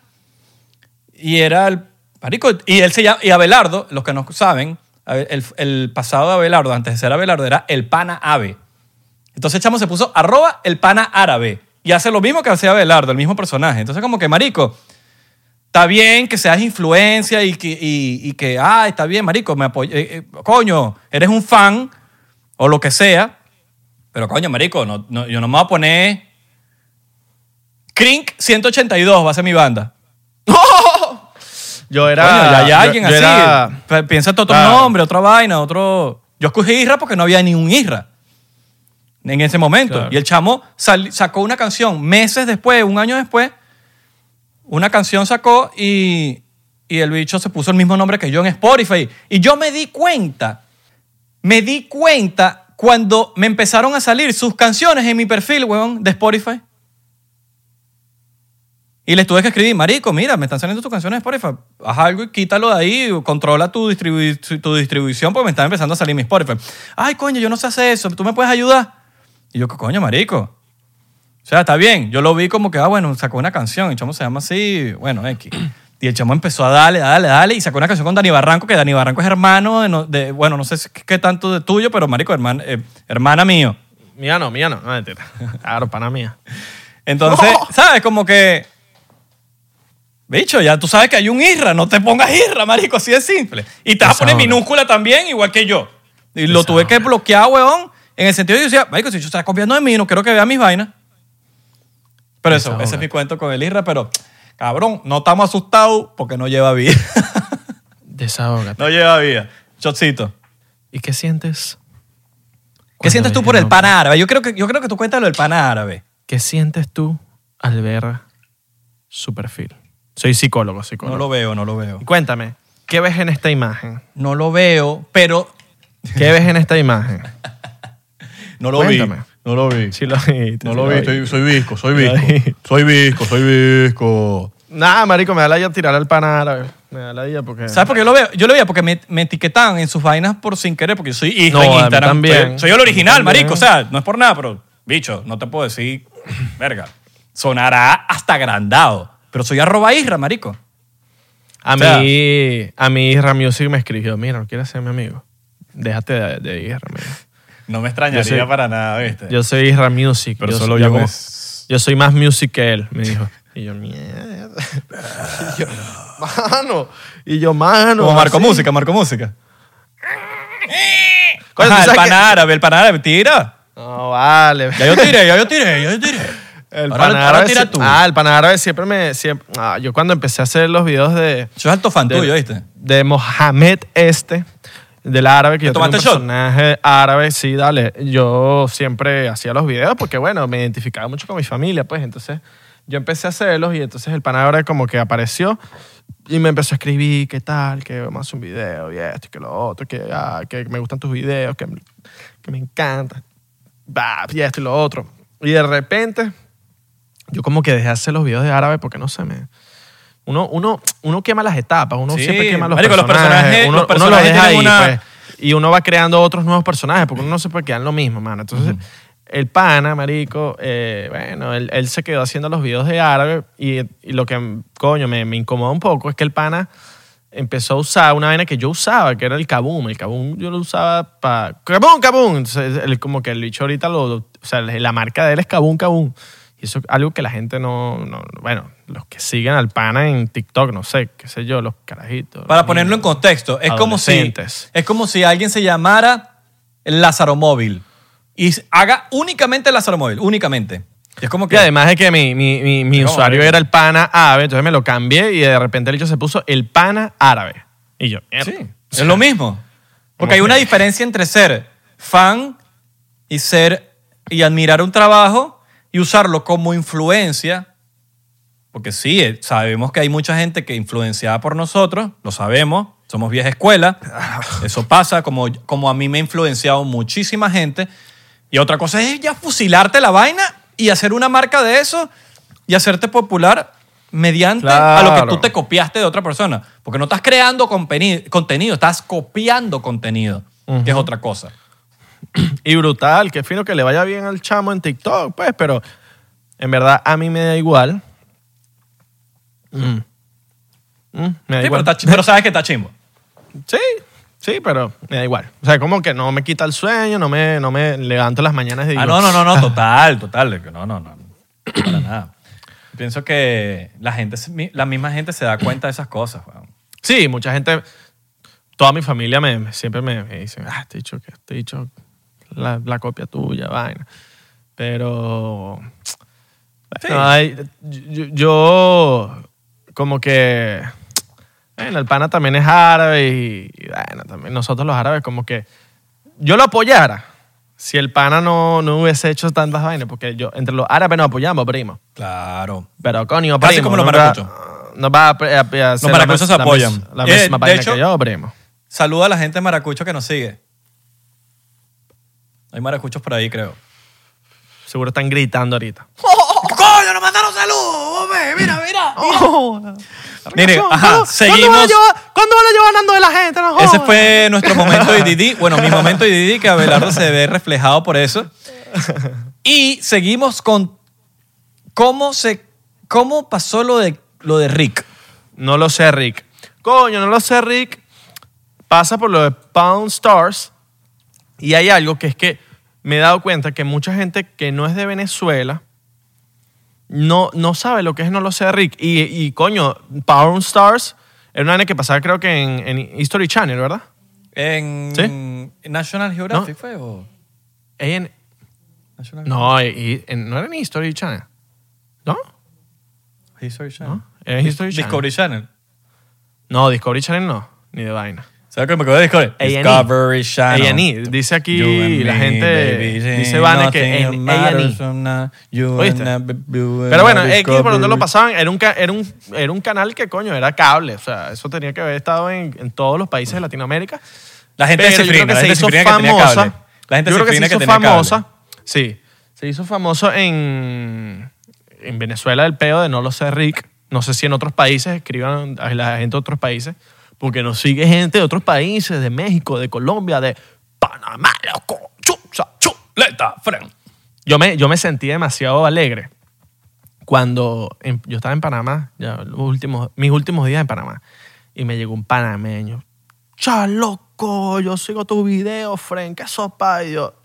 y era el. Marico, y él se llama. Y Abelardo, los que no saben, el, el pasado de Abelardo, antes de ser Abelardo, era el pana ave. Entonces el chamo se puso arroba el pana árabe. Y hace lo mismo que hacía Abelardo, el mismo personaje. Entonces como que, marico, está bien que seas influencia y que, y, y que ah, está bien, marico, me apoy- eh, eh, coño, eres un fan o lo que sea. Pero coño, marico, no, no- yo no me voy a poner... Crink 182 va a ser mi banda. *laughs* Yo era. Coño, ya hay alguien yo así. era- Piensa en otro Claro. nombre, otra vaina, otro... Yo escogí Isra porque no había ni un Isra en ese momento. Claro. Y el chamo sal- sacó una canción meses después, un año después, una canción sacó y, y el bicho se puso el mismo nombre que yo en Spotify. Y yo me di cuenta, me di cuenta cuando me empezaron a salir sus canciones en mi perfil, weón, de Spotify. Y les tuve que escribir, marico, mira, me están saliendo tus canciones de Spotify. Haz algo y quítalo de ahí, controla tu, distribu- tu distribución porque me están empezando a salir mi Spotify. Ay, coño, yo no sé hacer eso, ¿tú me puedes ayudar? Y yo, ¿qué coño, marico? O sea, está bien. Yo lo vi como que, ah, bueno, sacó una canción. El chamo se llama así, bueno, X. Y el chamo empezó a darle, a darle. Y sacó una canción con Dani Barranco, que Dani Barranco es hermano de, no- de- bueno, no sé si- qué tanto de tuyo, pero marico, hermana, eh, hermana mío. Mía no, mía no. No, mentira. *laughs* Claro, pana mía. Entonces, ¿sabes? Como que. Bicho, ya tú sabes que hay un Isra, no te pongas Isra, marico, así de simple. Y te vas a poner Desahoga. minúscula también, igual que yo. Y lo tuve que bloquear, weón, en el sentido de que yo decía, marico, si yo estás copiando de mí, no quiero que vea mis vainas. Pero eso, Desahoga. ese es mi cuento con el Isra, pero, cabrón, no estamos asustados porque no lleva vida. *laughs* Desahógate. no lleva vida. Chocito. ¿Y qué sientes? ¿Qué sientes tú por el pan árabe? Yo creo que, yo creo que tú cuentas lo del pan árabe. ¿Qué sientes tú al ver su perfil? Soy psicólogo, psicólogo. No lo veo, no lo veo. Y Cuéntame, ¿qué ves en esta imagen? No lo veo, pero ¿Qué ves en esta imagen? *laughs* no lo Cuéntame. vi. No lo vi. Sí lo viste. No sí lo vi, vi. soy, soy visco, soy visco. Soy visco, soy visco. Nada, marico, me da la idea tirar al pan árabe. Me da la idea porque... ¿Sabes por qué lo veo? Yo lo veía porque me, me etiquetaban en sus vainas por sin querer, porque yo soy hijo No, en Instagram. también. Soy, soy el original, marico. O sea, no es por nada, pero, bicho, no te puedo decir, *clears throat* verga, sonará hasta agrandado. pero soy arroba Isra, marico. A O sea- mí, a mí Isra Music me escribió, mira, no quieres ser mi amigo. Déjate de, de Isra, amigo. No me extrañaría soy- para nada, ¿viste? Yo soy Isra Music. pero yo solo soy, yo como- es- Yo soy más music que él, me dijo. Y yo, mierda. *laughs* Y yo, mano. Y yo, mano. Como Marco así. Música, Marco Música. *laughs* Ajá, ¿tú el pan árabe, el pan árabe, tira. que- No, vale. Ya yo tiré, ya yo tiré, ya yo tiré. El ahora, pan árabe tira tú. Ah, el pan árabe siempre me... Siempre, ah, yo cuando empecé a hacer los videos de... Yo soy alto fan de, tuyo, ¿viste? De Mohamed este, del árabe, que yo tengo un tomaste shot? personaje árabe, sí, dale. Yo siempre hacía los videos porque, bueno, me identificaba mucho con mi familia, pues. Entonces, yo empecé a hacerlos y entonces el pan árabe como que apareció y me empezó a escribir, ¿qué tal? Que vamos a hacer un video y esto y que lo otro, que, ah, que me gustan tus videos, que, que me encanta, bah, y esto y lo otro. Y de repente, yo como que dejé de hacer los videos de árabe porque no sé, me... Uno, uno, uno quema las etapas, uno Sí, siempre quema los marico, los personajes. personajes- uno, los uno personajes deja ahí, una- pues, y uno va creando otros nuevos personajes porque uno no se puede quedar en lo mismo, mano. Entonces, el pana, marico, eh, bueno, él, él se quedó haciendo los videos de árabe y, y lo que, coño, me, me incomoda un poco es que el pana empezó a usar una vaina que yo usaba, que era el kaboom. El kaboom yo lo usaba para... ¡Kaboom, kaboom! Entonces, él, como que el bicho ahorita lo... O sea, la marca de él es kaboom, kaboom. Y eso es algo que la gente no, no- Bueno, los que siguen al pana en TikTok, no sé, qué sé yo, los carajitos. Para los ponerlo en contexto, es como si es como si alguien se llamara Lázaro Móvil y haga únicamente Lázaro Móvil, únicamente. Y es como Y que además de que mi, mi, mi, mi ¿Cómo, usuario era el pana árabe, entonces me lo cambié y de repente el hecho se puso el pana árabe. Y yo, mierda. sí, es lo mismo. Porque hay ¿Cómo una diferencia entre ser fan y ser y admirar un trabajo y usarlo como influencia. Porque sí, eh, sabemos que hay mucha gente que influenciada por nosotros, lo sabemos, somos vieja escuela, eso pasa, como, como a mí me ha influenciado muchísima gente. Y otra cosa es ya fusilarte la vaina y hacer una marca de eso y hacerte popular mediante a lo que Claro. tú te copiaste de otra persona. Porque no estás creando contenido, estás copiando contenido, que es otra cosa. *clears throat* Y brutal, qué fino que le vaya bien al chamo en TikTok, pues, pero en verdad a mí me da igual. Mm. Mm, me da Sí, pero, igual. está chi- pero sabes que está chimbo. *laughs* Sí, sí, pero me da igual. O sea, como que no me quita el sueño, no me, no me levanto las mañanas y digo, Ah, no, no, no, no, total, total. que No, no, no. Para nada. Pienso que la gente, la misma gente se da cuenta de esas cosas. weón. Sí, mucha gente, toda mi familia me, me- siempre me, me dice, ah, te he dicho que te he dicho la, la copia tuya, vaina. Pero Sí. no, hay- yo, yo como que, bueno, el pana también es árabe y, y, bueno, también nosotros los árabes como que yo lo apoyara si el pana no, no hubiese hecho tantas vainas, porque yo entre los árabes nos apoyamos, primo. Claro. Pero coño, Casi primo, como los no maracuchos. No va a, a- a hacer la maracuchos mes- se la apoyan. La, Eh, misma de vaina hecho- que yo, primo. Saluda a la gente de Maracucho que nos sigue. Hay maracuchos por ahí, creo. Seguro están gritando ahorita. *laughs* ¡Coño, nos mandaron saludos! hombre! ¡Mira, mira! *laughs* Mire, ¿Cuándo- ajá, ¿cuándo- seguimos. ¿Cuándo van a llevar, ¿cuándo van a llevar Nando de la gente? No Ese fue nuestro momento de Didi. Bueno, mi momento de Didi, que Abelardo se ve reflejado por eso. Y seguimos con cómo se cómo pasó lo de lo de Rick. No lo sé, Rick. Coño, no lo sé, Rick. Pasa por lo de Pound Stars. Y hay algo que es que me he dado cuenta que mucha gente que no es de Venezuela no, no sabe lo que es No lo sé, Rick. Y, y coño, Pound Stars era una que pasaba creo que en, en History Channel, ¿verdad? En National Geographic fue o Ella en- National no, y- en- no era en History Channel. ¿No? History Channel. ¿No? Era History Channel. Discovery Channel. No, Discovery Channel no. Ni de vaina. ¿Sabes qué me acuerdo de Discovery? A&E. Discovery Channel. A&E. Dice aquí la gente, baby, dice Vane que en A&E. Pero bueno, X por donde lo pasaban era un, era, un, era un canal que, coño, era cable. O sea, eso tenía que haber estado en, en todos los países de Latinoamérica. La gente Pero de yo creo Cifrina, que la se hizo famosa. La gente yo creo que se hizo famosa. Sí. Se hizo famoso en, en Venezuela el peo de No lo sé, Rick. No sé si en otros países escriban a la gente de otros países. Porque nos sigue gente de otros países, de México, de Colombia, de Panamá, loco. Chucha, chu. Leta, fren. Yo me, yo me sentí demasiado alegre cuando en- yo estaba en Panamá, ya los últimos, mis últimos días en Panamá, y me llegó un panameño. Cha, loco, yo sigo tu video, friend, qué sopa. Y yo,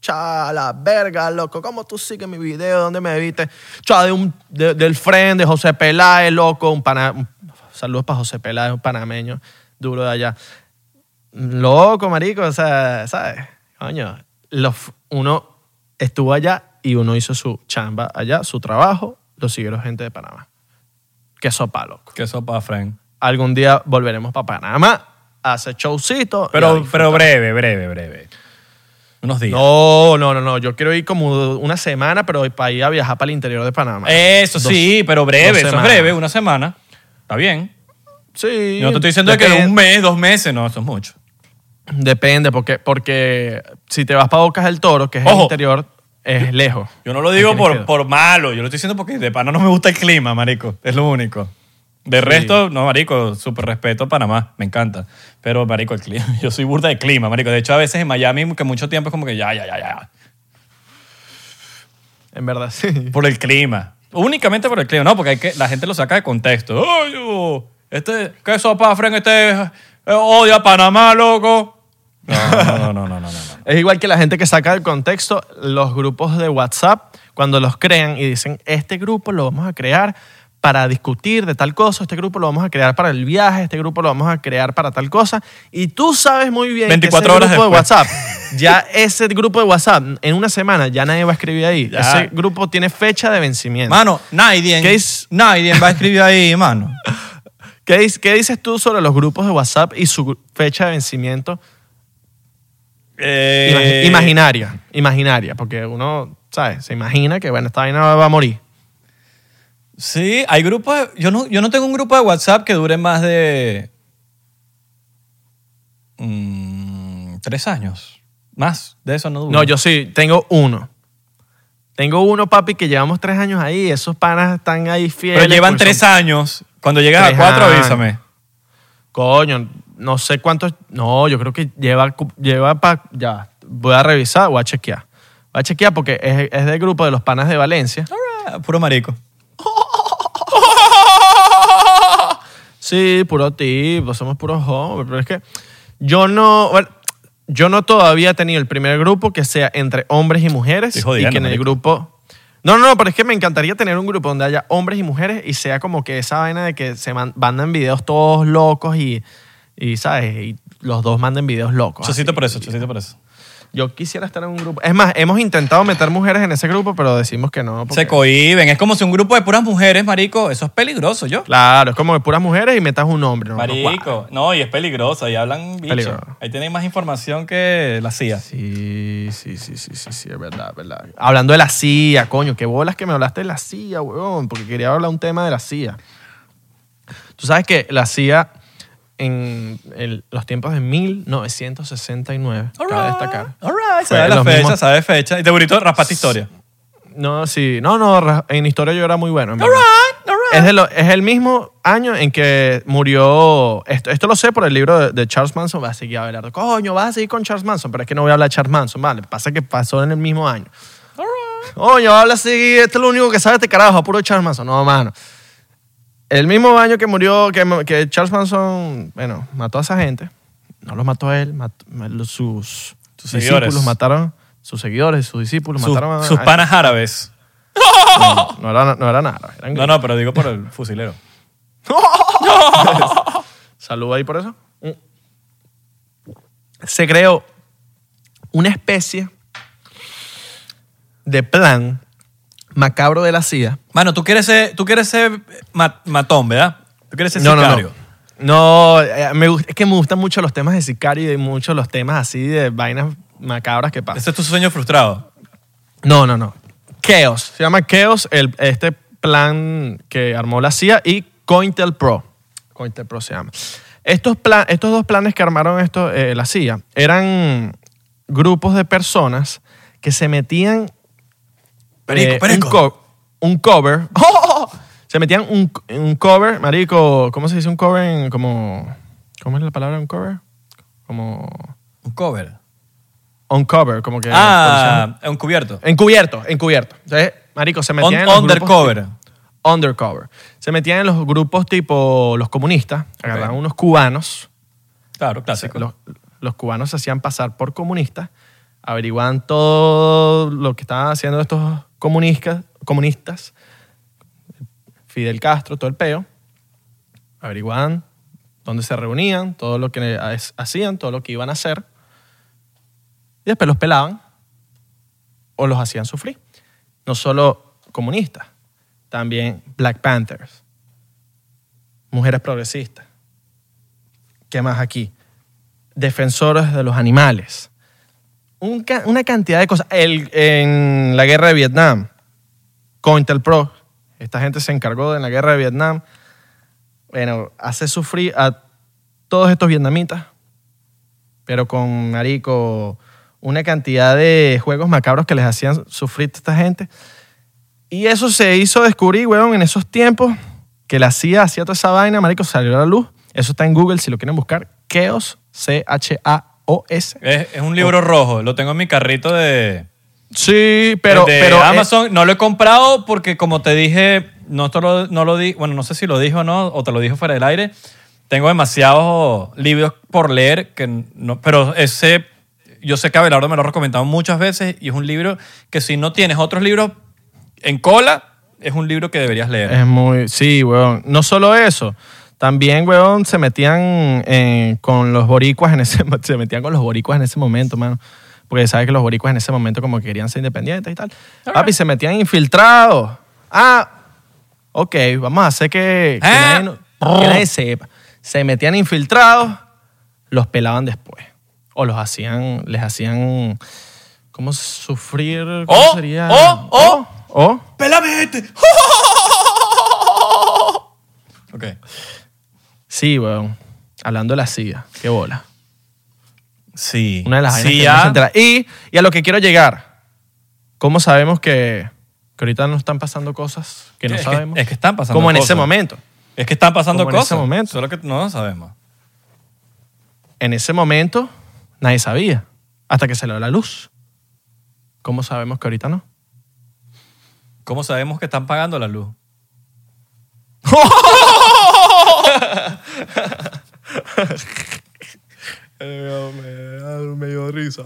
cha, la verga, loco, ¿cómo tú sigues mi video? ¿Dónde me viste? Cha, de un, de- del friend, de José Peláez, loco, un pana, un- saludos para José Peláez, un panameño duro de allá. Loco, marico, o sea, ¿sabes? Coño, los- uno estuvo allá y uno hizo su chamba allá, su trabajo, lo siguieron gente de Panamá. Qué sopa, loco. Qué sopa, Frank. Algún día volveremos para Panamá a hacer showcito. Pero, pero breve, breve, breve. Unos días. No, no, no, no. Yo quiero ir como una semana, pero para ir a viajar para el interior de Panamá. Eso Dos- sí, pero breve, eso es breve, una semana. Está bien. Sí. Yo no te estoy diciendo de que depende- un mes, dos meses, no, eso es mucho. Depende, porque, porque si te vas para Bocas del Toro, que es el interior, es lejos. Yo no lo digo por, por malo, yo lo estoy diciendo porque de pana no me gusta el clima, marico. Es lo único. De Sí. resto, no, marico, súper respeto a Panamá, me encanta. Pero, marico, el clima, *laughs* yo soy burda de clima, marico. De hecho, a veces en Miami, que mucho tiempo es como que ya, ya, ya, ya. En verdad, sí. Por el clima. Únicamente por el clima, no, porque hay que, la gente lo saca de contexto. Ay, oh, este, ¿qué sopa, Fren? Este eh, odia a Panamá, loco. No, no, no, no, no, no, no. *laughs* Es igual que la gente que saca del contexto los grupos de WhatsApp, cuando los crean y dicen, este grupo lo vamos a crear para discutir de tal cosa, este grupo lo vamos a crear para el viaje, este grupo lo vamos a crear para tal cosa, y tú sabes muy bien 24 que ese horas grupo de. WhatsApp, ya ese grupo de WhatsApp, en una semana ya nadie va a escribir ahí. Ya. Ese grupo tiene fecha de vencimiento. Mano, nadie, ¿Qué es? nadie va a escribir ahí, mano. *laughs* ¿Qué, qué dices tú sobre los grupos de WhatsApp y su fecha de vencimiento Eh, Imagi- imaginaria, imaginaria, porque uno, ¿sabes? Se imagina que, bueno, esta vaina va a morir. Sí, hay grupos. yo, no, yo no tengo un grupo de WhatsApp que dure más de. mm, tres años. Más de eso no dura. No, yo sí, tengo uno. Tengo uno, papi, que llevamos tres años ahí. Esos panas están ahí fieles. Pero llevan porque tres son- años. Cuando llegas a cuatro, años. avísame. Coño, no sé cuántos. No, yo creo que lleva, lleva para. Ya, voy a revisar, voy a chequear. Voy a chequear porque es, es del grupo de los panas de Valencia. Puro marico. Sí, puro tipo, somos puros hombres, pero es que yo no, bueno, yo no todavía he tenido el primer grupo que sea entre hombres y mujeres y que en el marico. grupo no, no, no, pero es que me encantaría tener un grupo donde haya hombres y mujeres y sea como que esa vaina de que se man- mandan videos todos locos y, y ¿sabes? Y los dos manden videos locos. Chocito así. por eso, chocito por eso. Yo quisiera estar en un grupo. Es más, hemos intentado meter mujeres en ese grupo, pero decimos que no. porque- Se cohiben. Es como si un grupo de puras mujeres, marico. Eso es peligroso, yo. Claro, es como de puras mujeres y metas un hombre. ¿no? No cuadra. Marico. No, y es peligroso. Y hablan bicho. Peligroso. Ahí tienen más información que la CIA. Sí, sí, sí, sí, sí, sí, es verdad, es verdad. Hablando de la CIA, coño, qué bolas que me hablaste de la CIA, huevón, porque quería hablar un tema de la CIA. Tú sabes que la CIA en el- los tiempos de 1969, cabe destacar. All right. Sabe la fecha, mismos- sabe fecha. Y te bonito raspaste historia. No, sí, no, no, en historia yo era muy bueno. en All right, all right. Es, de lo- es el mismo año en que murió. Esto, esto lo sé por el libro de, de Charles Manson. Vas a seguir hablando. Coño, vas a seguir con Charles Manson. Pero es que no voy a hablar de Charles Manson, vale. Pasa que pasó en el mismo año. All right. Coño, habla así. Esto es lo único que sabe este carajo, puro Charles Manson. No, mano. El mismo año que murió, que, que Charles Manson, bueno, mató a esa gente. No los mató a él, mató, sus, Sus discípulos seguidores. mataron. Sus seguidores, sus discípulos Sus, mataron a. sus a- panas árabes. No, no era, no eran No, no, pero digo por el fusilero. *laughs* Salud ahí por eso. Se creó una especie de plan macabro de la CIA. Mano, tú quieres ser, tú quieres ser ma- matón, ¿verdad? Tú quieres ser No, no, sicario. no. No, eh, me gust- es que me gustan mucho los temas de sicario y mucho los temas así de vainas macabras que pasan. Ese es tu sueño frustrado. No, no, no. Chaos. Se llama Chaos el, este plan que armó la CIA y COINTELPRO. COINTELPRO se llama. Estos, plan, estos dos planes que armaron esto, eh, la CIA eran grupos de personas que se metían Perico, eh, perico. Un, co- un cover. *laughs* ¡Oh! Se metían un, un cover, marico, ¿cómo se dice un cover? En como, ¿Cómo es la palabra un cover? Como Un cover. on cover, como que... Ah, un cubierto. Encubierto, encubierto. Entonces, marico, se metían Un- en undercover. undercover. Se metían en los grupos tipo los comunistas, agarraban unos cubanos, Claro, clásico. los, los cubanos se hacían pasar por comunistas, averiguaban todo lo que estaban haciendo estos comunistas, comunistas, Fidel Castro, todo el peo, averiguaban dónde se reunían, todo lo que ha- hacían, todo lo que iban a hacer, y después los pelaban o los hacían sufrir. No solo comunistas, también Black Panthers, mujeres progresistas. ¿Qué más aquí? Defensores de los animales. Una cantidad de cosas. El- en la guerra de Vietnam, COINTELPRO, esta gente se encargó de en la guerra de Vietnam, bueno, hace sufrir a todos estos vietnamitas, pero con, marico, una cantidad de juegos macabros que les hacían sufrir a esta gente. Y eso se hizo descubrir, weón, en esos tiempos que la CIA hacía toda esa vaina, marico, salió a la luz. Eso está en Google si lo quieren buscar. Chaos, C-H-A-O-S. Es, es un libro rojo. Lo tengo en mi carrito de, Sí, pero... de pero eh, Amazon. no lo he comprado porque, como te dije, no, te lo, no lo di. Bueno, no sé si lo dijo o no, o te lo dijo fuera del aire. Tengo demasiados libros por leer, que no, pero ese. Yo sé que Abelardo me lo ha recomendado muchas veces y es un libro que si no tienes otros libros en cola, es un libro que deberías leer. Es muy... Sí, weón. No solo eso. También, weón, se metían eh, con los boricuas en ese... *laughs* Se metían con los boricuas en ese momento, mano. Porque sabes que los boricuas en ese momento como que querían ser independientes y tal. Papi, se metían infiltrados. Ah, ok, vamos a hacer que, que nadie, no- que nadie sepa. Se metían infiltrados, los pelaban después. O los hacían, les hacían... ¿Cómo sufrir? ¿Cómo ¡Oh! sería? ¡Oh! ¡Oh! ¡Oh! ¡Pélame este! *laughs* ok. Sí, weón. Hablando de la CIA. Qué bola. Sí. Una de las vainas que ya. no se entera. Y, y a lo que quiero llegar. ¿Cómo sabemos que, que ahorita no están pasando cosas que no Es que- sabemos? es que están pasando Como en ese momento. Es que están pasando Como en cosas. ese momento. Solo que no lo sabemos. En ese momento nadie sabía. Hasta que salió a la luz. ¿Cómo sabemos que ahorita no? ¿Cómo sabemos que están pagando la luz? *laughs* me, dio risa.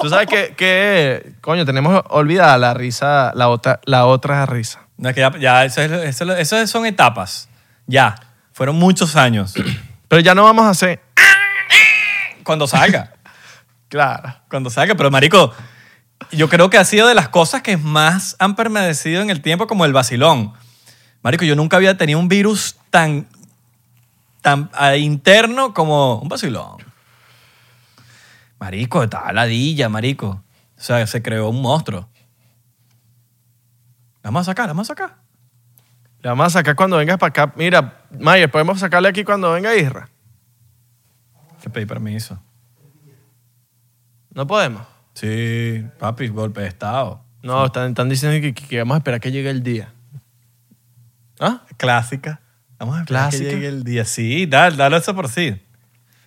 Tú sabes que, que, coño, tenemos olvidada la risa, la otra, la otra risa. No, es que ya, ya eso, es- eso, eso son etapas. Ya. Fueron muchos años. *clears throat* Pero ya no vamos a hacer. Cuando salga. Claro. Cuando salga. Pero, marico, yo creo que ha sido de las cosas que más han permanecido en el tiempo como el vacilón. Marico, yo nunca había tenido un virus tan, tan ah, interno como un vacilón. Marico, estaba ladilla, marico. O sea, se creó un monstruo. La vamos a sacar, la vamos a sacar. Le vamos a sacar cuando vengas para acá. Mira, Mayer, podemos sacarle aquí cuando venga Isra. Que pedí permiso. No podemos. Sí, papi, golpe de estado. No, están, están diciendo que- que vamos a esperar que llegue el día. ¿Ah? Clásica. Vamos a esperar Clásica. que llegue el día. Sí, dale, dale eso por sí.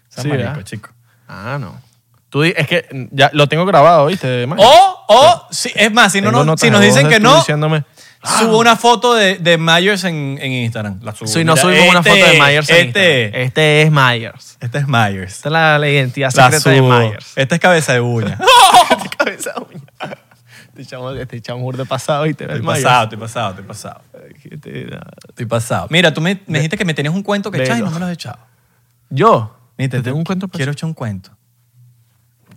Sea Sí, marico, ¿verdad? chico. Ah, no. Tú di- es que ya lo tengo grabado, ¿viste? O, o, sí, es más, si, no, Tengo nos- notas si nos de voz dicen de que tú no, Diciéndome, subo una foto de, de Myers en, en Instagram. La subo. si no Mira, subimos una este- foto de Myers en Este, Instagram. Este es Myers. este es Myers. Esta es la, la identidad La secreta de subo. Myers. Este es cabeza de uña. *laughs* Cabeza de uña. Te echamos, te echamos de pasado y te ves estoy Myers. pasado, estoy pasado, estoy pasado. Estoy pasado. Mira, tú me, me dijiste que me tenías un cuento que echar y no me lo has echado. Yo. ¿Te tengo un cuento para Quiero echar un cuento.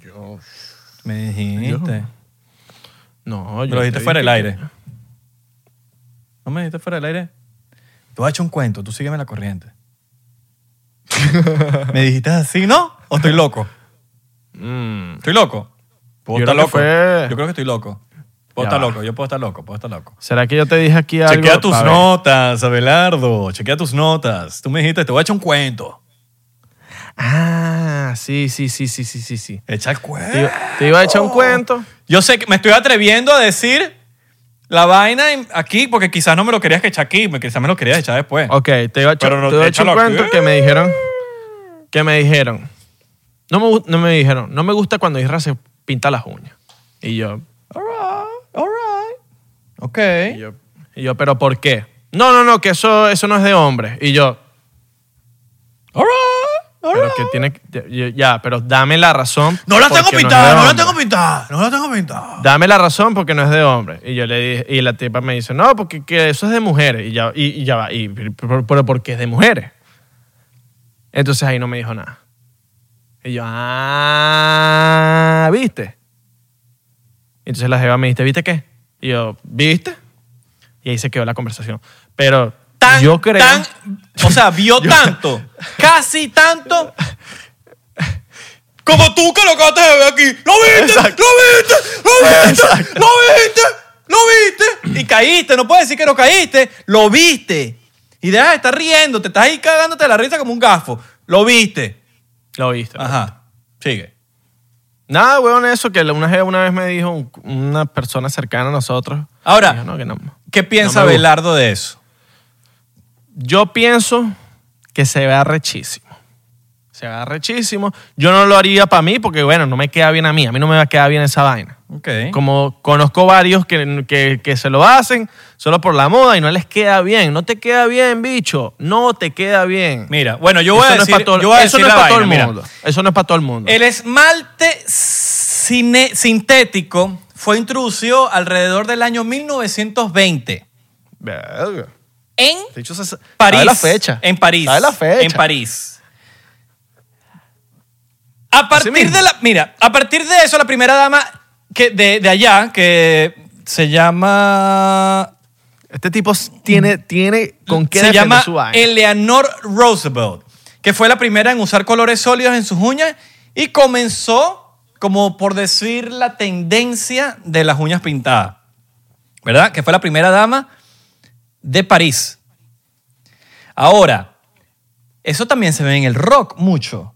Yo. Me dijiste. No, Me yo. lo dijiste te fuera del aire. ¿No me dijiste fuera del aire? Voy a echar un cuento, tú sígueme la corriente. *laughs* ¿Me dijiste así, no? ¿O estoy loco? Mm. ¿Estoy loco? ¿Puedo Yo creo loco? fue- Yo creo que estoy loco. Puedo estar va. loco, yo puedo estar loco, puedo estar loco. ¿Será que yo te dije aquí algo? Chequea tus notas, Abelardo. Chequea tus notas. Tú me dijiste, te voy a echar un cuento. Ah, sí, sí, sí, sí, sí, sí, sí. Echa el cuento. te iba a echar un cuento. Yo sé que me estoy atreviendo a decir la vaina en- aquí porque quizás no me lo querías que echar aquí, me- quizás me lo querías echar después. Ok, te iba a echar, Pero no- te iba a echar un aquí. cuento que me dijeron. Que me dijeron. No me, gu- no me dijeron. No me gusta cuando Isra se pinta las uñas. Y yo. All right, all right. Ok. Y yo, y yo, ¿pero por qué? No, no, no, que eso, eso no es de hombre. Y yo, All right, all pero right. que tiene que- ya, pero dame la razón. No la tengo porque es pintada, de no la hombre. tengo pintada, no la tengo pintada. Dame la razón porque no es de hombre. Y yo le dije, y la tipa me dice, no, porque que eso es de mujeres. Y ya, y, y ya va, y, pero, pero ¿por qué es de mujeres? Entonces ahí no me dijo nada. Y yo, ah, ¿viste? Entonces la jeva me dice, ¿viste qué? Y yo, ¿viste? Y ahí se quedó la conversación. Pero Tan, yo creo... tan- o sea, vio *laughs* tanto, casi tanto, como tú que lo acabaste de ver aquí. ¿Lo viste? Exacto. ¿Lo viste? ¿Lo viste? Exacto. ¿Lo viste? ¿Lo viste? Y caíste, no puedes decir que no caíste, lo viste. Y deja de estar riendo, te estás ahí cagándote de la risa como un gafo. Lo viste. Lo viste. Ajá, sigue. Nada, weón, eso que una jeva una vez me dijo un- una persona cercana a nosotros. Ahora, Dijo, no, que no. ¿Qué piensa No. Belardo de eso? Yo pienso que se ve arrechísimo. Se ve arrechísimo. Yo no lo haría para mí porque, bueno, no me queda bien a mí. A mí no me va a quedar bien esa vaina. Ok. Como conozco varios que, que- que se lo hacen solo por la moda y no les queda bien. No te queda bien, bicho. No te queda bien. Mira, bueno, yo voy Eso a no es decir, pa' todo- yo voy a eso decir no es para todo el mira. mundo. Eso no es para todo el mundo. El esmalte cine- sintético fue introducido alrededor del año 1920 Verga. en París. la fecha. En París. La fecha. En París. A partir de la. Mira, a partir de eso, la primera dama que de, de allá, que se llama. Este tipo tiene, tiene con qué se llama su vaina. Eleanor Roosevelt, que fue la primera en usar colores sólidos en sus uñas y comenzó, como por decir, la tendencia de las uñas pintadas. ¿Verdad? Que fue la primera dama de París. Ahora, eso también se ve en el rock mucho.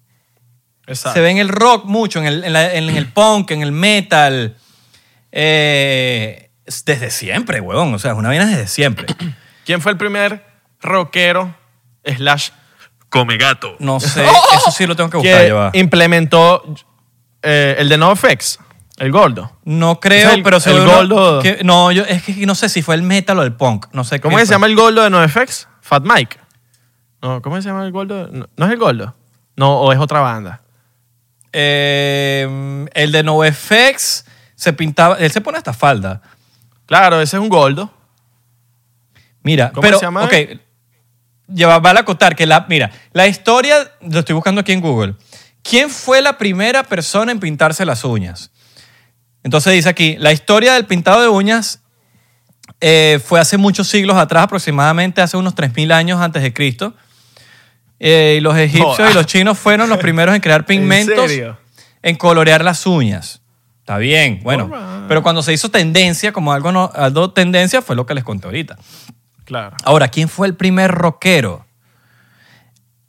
Exacto. Se ve en el rock mucho, en el, en la- en el punk, en el metal. Eh, es desde siempre, huevón. O sea, es una vaina desde siempre. *clears throat* ¿Quién fue el primer rockero slash come gato No *laughs* sé, eso sí lo tengo que buscar. que ya va. implementó eh, el de NoFX, el gordo? No creo, Es el- pero el seguro gordo. que- no, yo es que no sé si fue el metal o el punk. No sé ¿Cómo qué que se fue. llama el gordo de NoFX? Fat Mike. No, ¿Cómo se llama el gordo? No, ¿no es el gordo? No, o es otra banda. Eh, el de NoFX se pintaba. Él se pone esta falda. Claro, ese es un gordo. Mira, ¿Cómo pero, se llama ok. Lleva, vale acotar que la, mira, la historia, lo estoy buscando aquí en Google. ¿Quién fue la primera persona en pintarse las uñas? Entonces dice aquí, la historia del pintado de uñas eh, fue hace muchos siglos atrás, aproximadamente hace unos 3.000 años antes de Cristo. Eh, y los egipcios y los chinos fueron los primeros en crear *laughs* pigmentos en colorear las uñas. Está bien, bueno. Pero cuando se hizo tendencia, como algo, no, algo tendencia, fue lo que les conté ahorita. Claro. Ahora, ¿quién fue el primer rockero?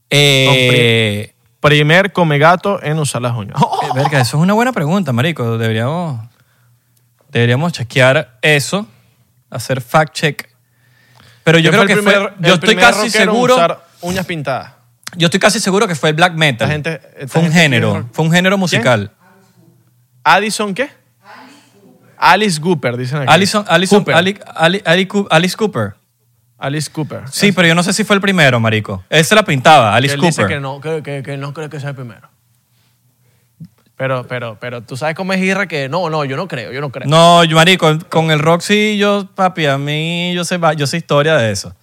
Eh, Primer come gato en usar las uñas. eh, verga, eso es una buena pregunta, marico. Deberíamos, deberíamos chequear eso, hacer fact check. Pero yo creo ¿Quién que fue yo estoy casi seguro, usar uñas pintadas. Yo estoy casi seguro que fue el black metal. Gente- fue un gente género, fue un género musical. ¿Addison qué? Alice Cooper, dicen aquí. Alison, Alison, Cooper. Ali- Ali- Ali Coo- Alice Cooper. Alice Cooper. Sí, pero yo no sé si fue el primero, marico. Él se la pintaba, Alice él dice Cooper. que no, que, que- que no cree que sea el primero. Pero, pero, pero, tú sabes cómo es Irra que no, no, yo no creo, yo no creo. No, yo, marico, con, el rock sí, yo, papi, a mí yo sé, va- yo sé historia de eso.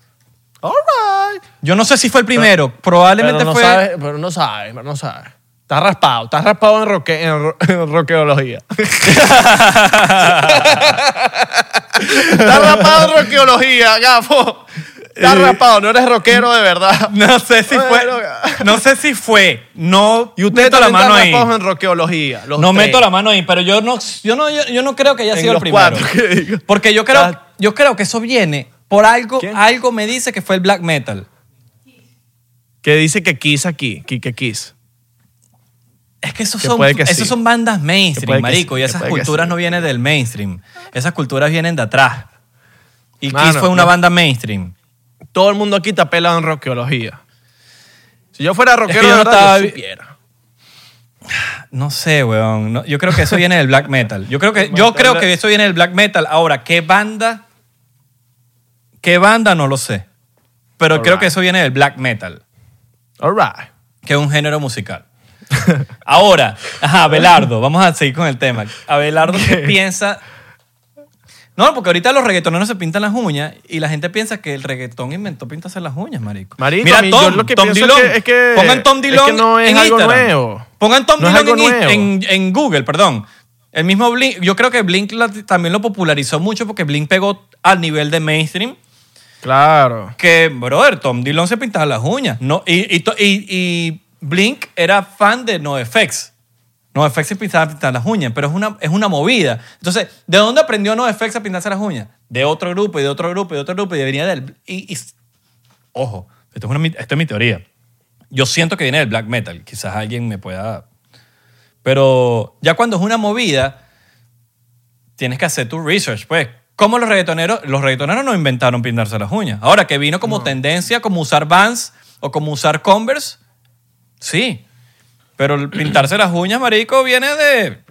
All right. Yo no sé si fue el primero, probablemente pero no fue... Pero no sabe, pero no sabe. Está raspado, está raspado en, roque, en, ro- *laughs* en roqueología. *laughs* está raspado en roqueología, gafo. Está Eh, raspado, no eres rockero de verdad. No sé si fue. Bueno, No sé si fue. No Y ustedes meto la mano ahí. raspados en roqueología. los No tres. meto la mano ahí, pero yo no, yo no, yo, yo no creo que haya En sido el los primero. cuatro *laughs* que digo. Porque yo creo, yo creo que eso viene por algo, ¿Quién? algo me dice que fue el black metal. Que dice que Kiss aquí, que que Kiss. Es que esos Que son, puede que esos sí. son bandas mainstream, marico, sí, y esas culturas sí. no vienen del mainstream. Esas culturas vienen de atrás. Y Mano, Kiss fue una no- banda mainstream. Todo el mundo aquí está pelado en roqueología. Si yo fuera rockero, yo no verdad, estaba yo. No sé, weón. No, yo creo que eso viene del black metal. Yo creo que, yo creo que eso viene del black metal. Ahora, ¿qué banda ¿Qué banda? No lo sé. Pero creo que eso viene del black metal, All right. que es un género musical. *laughs* Ahora, ajá, Abelardo, *laughs* vamos a seguir con el tema. Abelardo, ¿qué ¿Qué? piensa? No, porque ahorita los reggaetoneros se pintan las uñas y la gente piensa que el reggaetón inventó pintarse las uñas, marico. Marico, Mira Tom, yo lo que Tom Dillon. es que- Pongan Tom es Dillon que no es en algo Instagram. nuevo. Pongan Tom No Dillon en, en- en Google, perdón. El mismo Blink, yo creo que Blink también lo popularizó mucho porque Blink pegó al nivel de mainstream Claro. que, brother, Tom Dillon se pintaba las uñas. No, y, y, y- Blink era fan de NoFX. NoFX se pintaba, pintaba las uñas, pero es una, es una movida. Entonces, ¿de dónde aprendió NoFX a pintarse las uñas? De otro grupo y de otro grupo y de otro grupo y venía del... Y, ojo, esto es, una, es mi teoría. Yo siento que viene del black metal. Quizás alguien me pueda... Pero ya cuando es una movida, tienes que hacer tu research, pues. Como los reggaetoneros, los reggaetoneros no inventaron pintarse las uñas. Ahora que vino como tendencia, como usar Vans o como usar Converse, sí. Pero el pintarse las uñas, marico, viene de...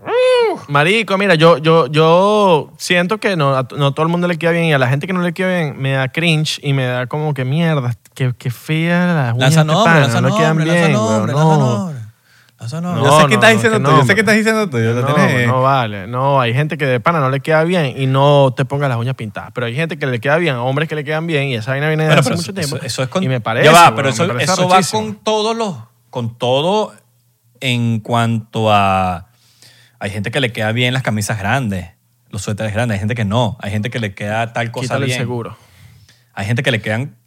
Marico, mira, yo, yo, yo siento que no, a- no todo el mundo le queda bien y a la gente que no le queda bien me da cringe y me da como que mierda, que, que fea las uñas Lanza nombre, pana, lanza no le quedan nombre, bien, lanza no. nombre. No, yo sé no, qué estás diciendo tú, yo sé qué estás diciendo tú. No, vale, no, hay gente que de pana no le queda bien y no te ponga las uñas pintadas, pero hay gente que le queda bien, hombres que le quedan bien y esa vaina viene de hace pero mucho eso, tiempo. eso- es con... y me parece, Ya va, pero eso, parece eso va con todos los... Con todo en cuanto a... Hay gente que le queda bien las camisas grandes, los suéteres grandes. Hay gente que no. Hay gente que le queda tal cosa Quítale el bien. seguro. Hay gente que le quedan...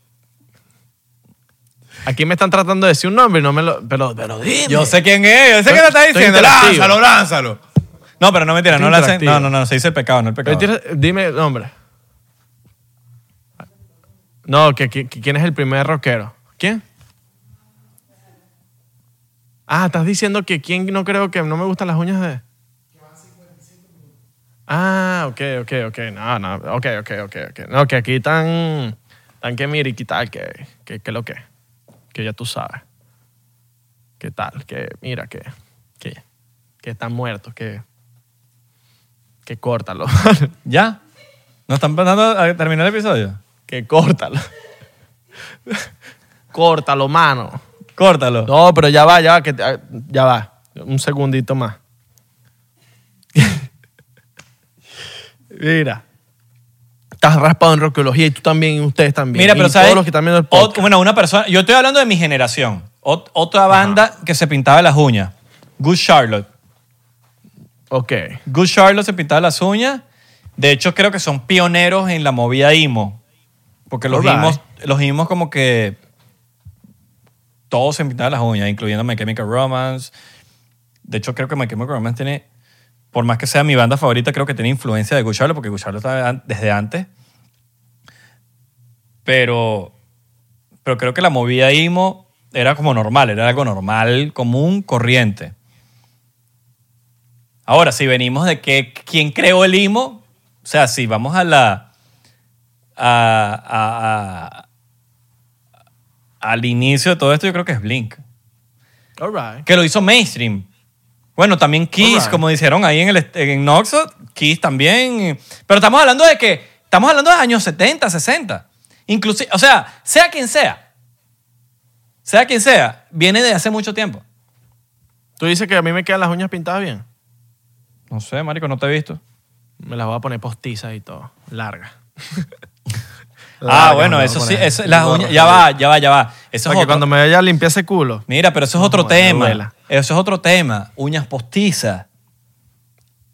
Aquí me están tratando de decir un nombre y no me lo... Pero, pero dime. Yo sé quién es, yo sé le estás estoy diciendo. interactivo. Lánzalo, lánzalo. No, pero no mentira, Estoy no lancen- interactivo. No, no, no, se dice el pecado, no el pecado. Dime el nombre. No, que, que- que- ¿quién es el primer rockero? ¿Quién? Ah, estás diciendo que quién no creo que no me gustan las uñas de... Ah, ok, ok, ok. No, no, ok, ok, ok, ok. No, que aquí están, están que mira y que tal, que, que, que lo que, que ya tú sabes. ¿Qué tal? Que mira, que, que, que están muertos, que, que córtalo. *laughs* ¿Ya? ¿No están pensando a terminar el episodio? que córtalo. córtalo, mano. Córtalo. No, pero ya va, ya va, que ah, ya va. Un segundito más. *laughs* Mira. Estás raspado en rockeología y tú también, y ustedes también. Mira, pero y ¿sabes? todos los que están viendo el Ot- podcast. bueno, una persona... Yo estoy hablando de mi generación. Ot- otra banda que se pintaba las uñas. Good Charlotte. Ok. Good Charlotte se pintaba las uñas. De hecho, creo que son pioneros en la movida emo. Porque los emos, los como que todos se pintaban las uñas, incluyendo My Chemical Romance. De hecho, creo que My Chemical Romance tiene, por más que sea mi banda favorita, creo que tiene influencia de Good Charlotte, porque estaba an- desde antes. Pero, pero creo que la movida emo era como normal, era algo normal, común, corriente. Ahora, si venimos de que quién creó el emo, o sea, si vamos a la. a- a- a- al inicio de todo esto, yo creo que es Blink. All right. Que lo hizo mainstream. Bueno, también Kiss, como dijeron ahí en, el, en Oxford, Kiss también. Pero estamos hablando de que. Estamos hablando de años 70, 60. Inclusive, o sea, sea quien sea. Sea quien sea, viene de hace mucho tiempo. Tú dices que a mí me quedan las uñas pintadas bien. No sé, marico, no te he visto. Me las voy a poner postizas y todo. Largas. *laughs* ah, bueno, eso sí, eso, las uñas, ya va, ya va, ya va. Eso Para es que otro. cuando me vaya a limpiar ese culo. Mira, pero eso es otro joder, tema. duela. Eso es otro tema. Uñas postizas.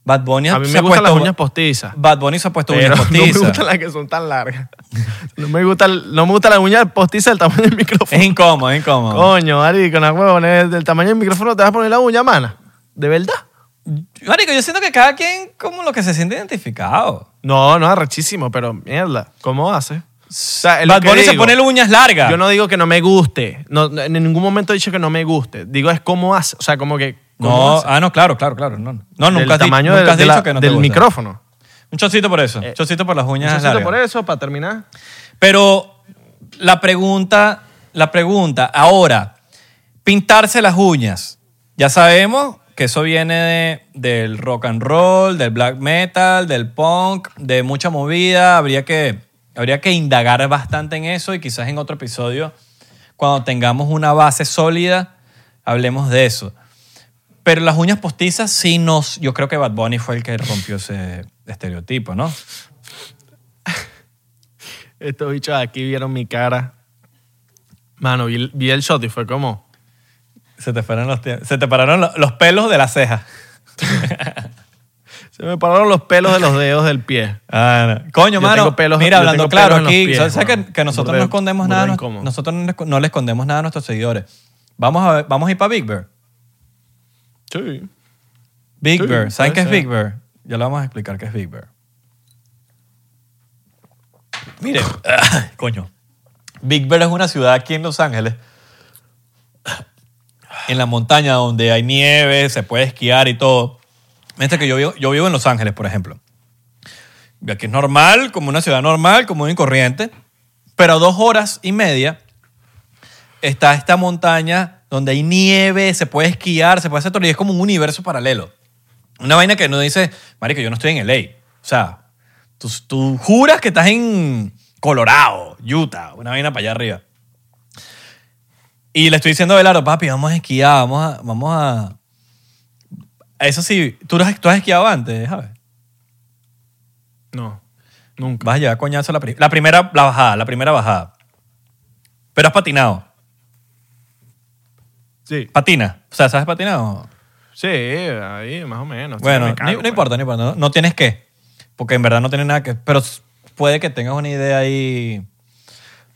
Bad Bunny A mí se me ha gustan las puesto- uñas postizas. Bad Bunny se ha puesto Pero uñas *laughs* no me postizas. gustan las que son tan largas. *laughs* No me gusta, el- no me gusta la uña postiza del tamaño del *laughs* micrófono. es incómodo, es incómodo. Coño, marico, no huevones, del tamaño del micrófono te vas a poner la uña, mana. ¿De verdad? Marico, yo siento que cada quien como lo que se siente identificado. No, no, arrechísimo, pero mierda, ¿cómo hace? Sea, Bad Bunny se digo. pone las uñas largas. Yo no digo que no me guste. No, en ningún momento he dicho que no me guste. Digo es cómo hace. O sea, como que. ¿cómo No, hace? ah, no, claro, claro, claro. No, no Del nunca has, tamaño nunca del- has de dicho la- que no te del gusta. micrófono. Un chocito por eso. Eh, Un chocito por las uñas Necesito largas. por eso, para terminar. Pero la pregunta, la pregunta, ahora, pintarse las uñas. Ya sabemos que eso viene de- del rock and roll, del black metal, del punk, de mucha movida. Habría que Habría que indagar bastante en eso y quizás en otro episodio, cuando tengamos una base sólida, hablemos de eso. Pero las uñas postizas sí nos... Yo creo que Bad Bunny fue el que rompió ese estereotipo, ¿no? *laughs* Estos bichos aquí vieron mi cara. Mano, vi, vi el shot y fue como... Se te, fueron los, se te pararon lo- los pelos de la ceja. *laughs* Se me pararon los pelos de los dedos del pie. Ah, no. Coño, Yo mano. tengo pelos- mira, hablando claro aquí, pies, ¿sabes que, que nosotros no escondemos nada? incómodo. Nosotros no le, escondemos nada a nuestros seguidores. Vamos a, ver- vamos a ir para Big Bear. Sí. Big Sí, Bear. ¿Saben qué es. Big Bear? Ya le vamos a explicar qué es Big Bear. Mire, *coughs* coño. Big Bear es una ciudad aquí en Los Ángeles, en la montaña donde hay nieve, se puede esquiar y todo. Mientras que yo vivo, yo vivo en Los Ángeles, por ejemplo. Aquí es normal, como una ciudad normal, común y corriente, pero a dos horas y media está esta montaña donde hay nieve, se puede esquiar, se puede hacer todo, y es como un universo paralelo. Una vaina que no dice, marico, yo no estoy en LA. O sea, tú, tú juras que estás en Colorado, Utah, una vaina para allá arriba. Y le estoy diciendo a Belardo, papi, vamos a esquiar, vamos a... Vamos a... Eso sí, ¿tú has, tú has esquiado antes, ¿sabes? No, nunca. Vas a llevar coñazo la, pri- la primera la bajada, la primera bajada. Pero has patinado. Sí. Patina. O sea, ¿sabes patinar o...? Sí, ahí más o menos. Bueno, Me no- pues. importa, no importa. No, no tienes que. Porque en verdad no tienes nada que. Pero s- puede que tengas una idea ahí.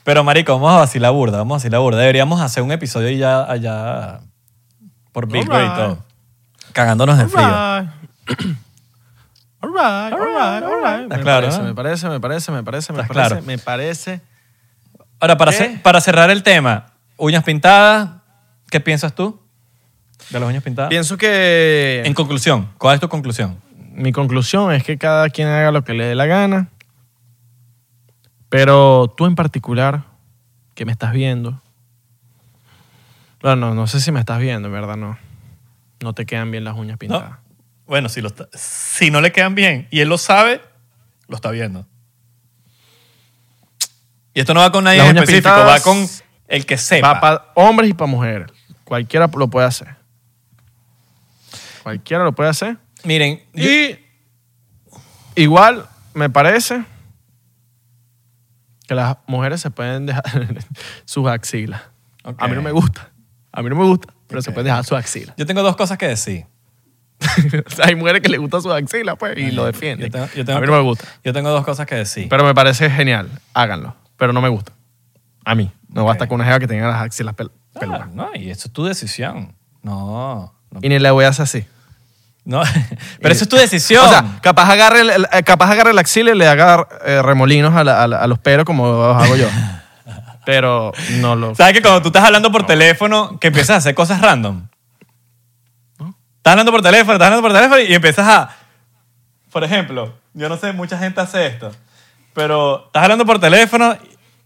Pero, marico, vamos a vacilar burda. Vamos a vacilar burda. Deberíamos hacer un episodio ya allá por Big y todo. Cagándonos de frío. *clears throat* Alright. Alright, alright, alright. Está Me claro, parece, ¿no? me parece, me parece, me parece, me Está parece, claro. me parece. Ahora, para, ¿Qué? cer- para cerrar el tema, uñas pintadas, ¿qué piensas tú de las uñas pintadas? Pienso que En conclusión, ¿cuál es tu conclusión? mi conclusión es que cada quien haga lo que le dé la gana. Pero tú en particular, que me estás viendo. Bueno, no, no sé si me estás viendo, en verdad, no. No te quedan bien las uñas pintadas. Bueno, si, lo está- si no le quedan bien y él lo sabe, lo está viendo. Y esto no va con nadie en específico, va con el que sepa. Va para hombres y para mujeres. Cualquiera lo puede hacer. Cualquiera lo puede hacer. Miren, yo- Y igual me parece que las mujeres se pueden dejar *laughs* sus axilas. A mí no me gusta. A mí no me gusta, pero se Ok. pueden dejar sus axilas. yo tengo dos cosas que decir. o *laughs* sea, hay mujeres que les gustan sus axilas, pues, y lo Yo defienden. tengo, yo tengo- a mí no me gusta. Yo tengo dos cosas que decir. Pero me parece genial. Háganlo. Pero no me gusta. A mí. No basta con una jeva que tenga las axilas pel- Ah, peludas. no, y eso es tu decisión. No, no. Y ni le voy a hacer así. no. *laughs* Pero eso es tu decisión. O sea, capaz agarre, el- el- capaz agarre la axila y le haga eh, remolinos a, la- a la- a los pelos como los hago yo. *laughs* Pero no lo... ¿Sabes que cuando tú estás hablando por teléfono, que empiezas a hacer cosas random? Estás hablando por teléfono, estás hablando por teléfono y empiezas a... Por ejemplo, yo no sé, mucha gente hace esto, pero estás hablando por teléfono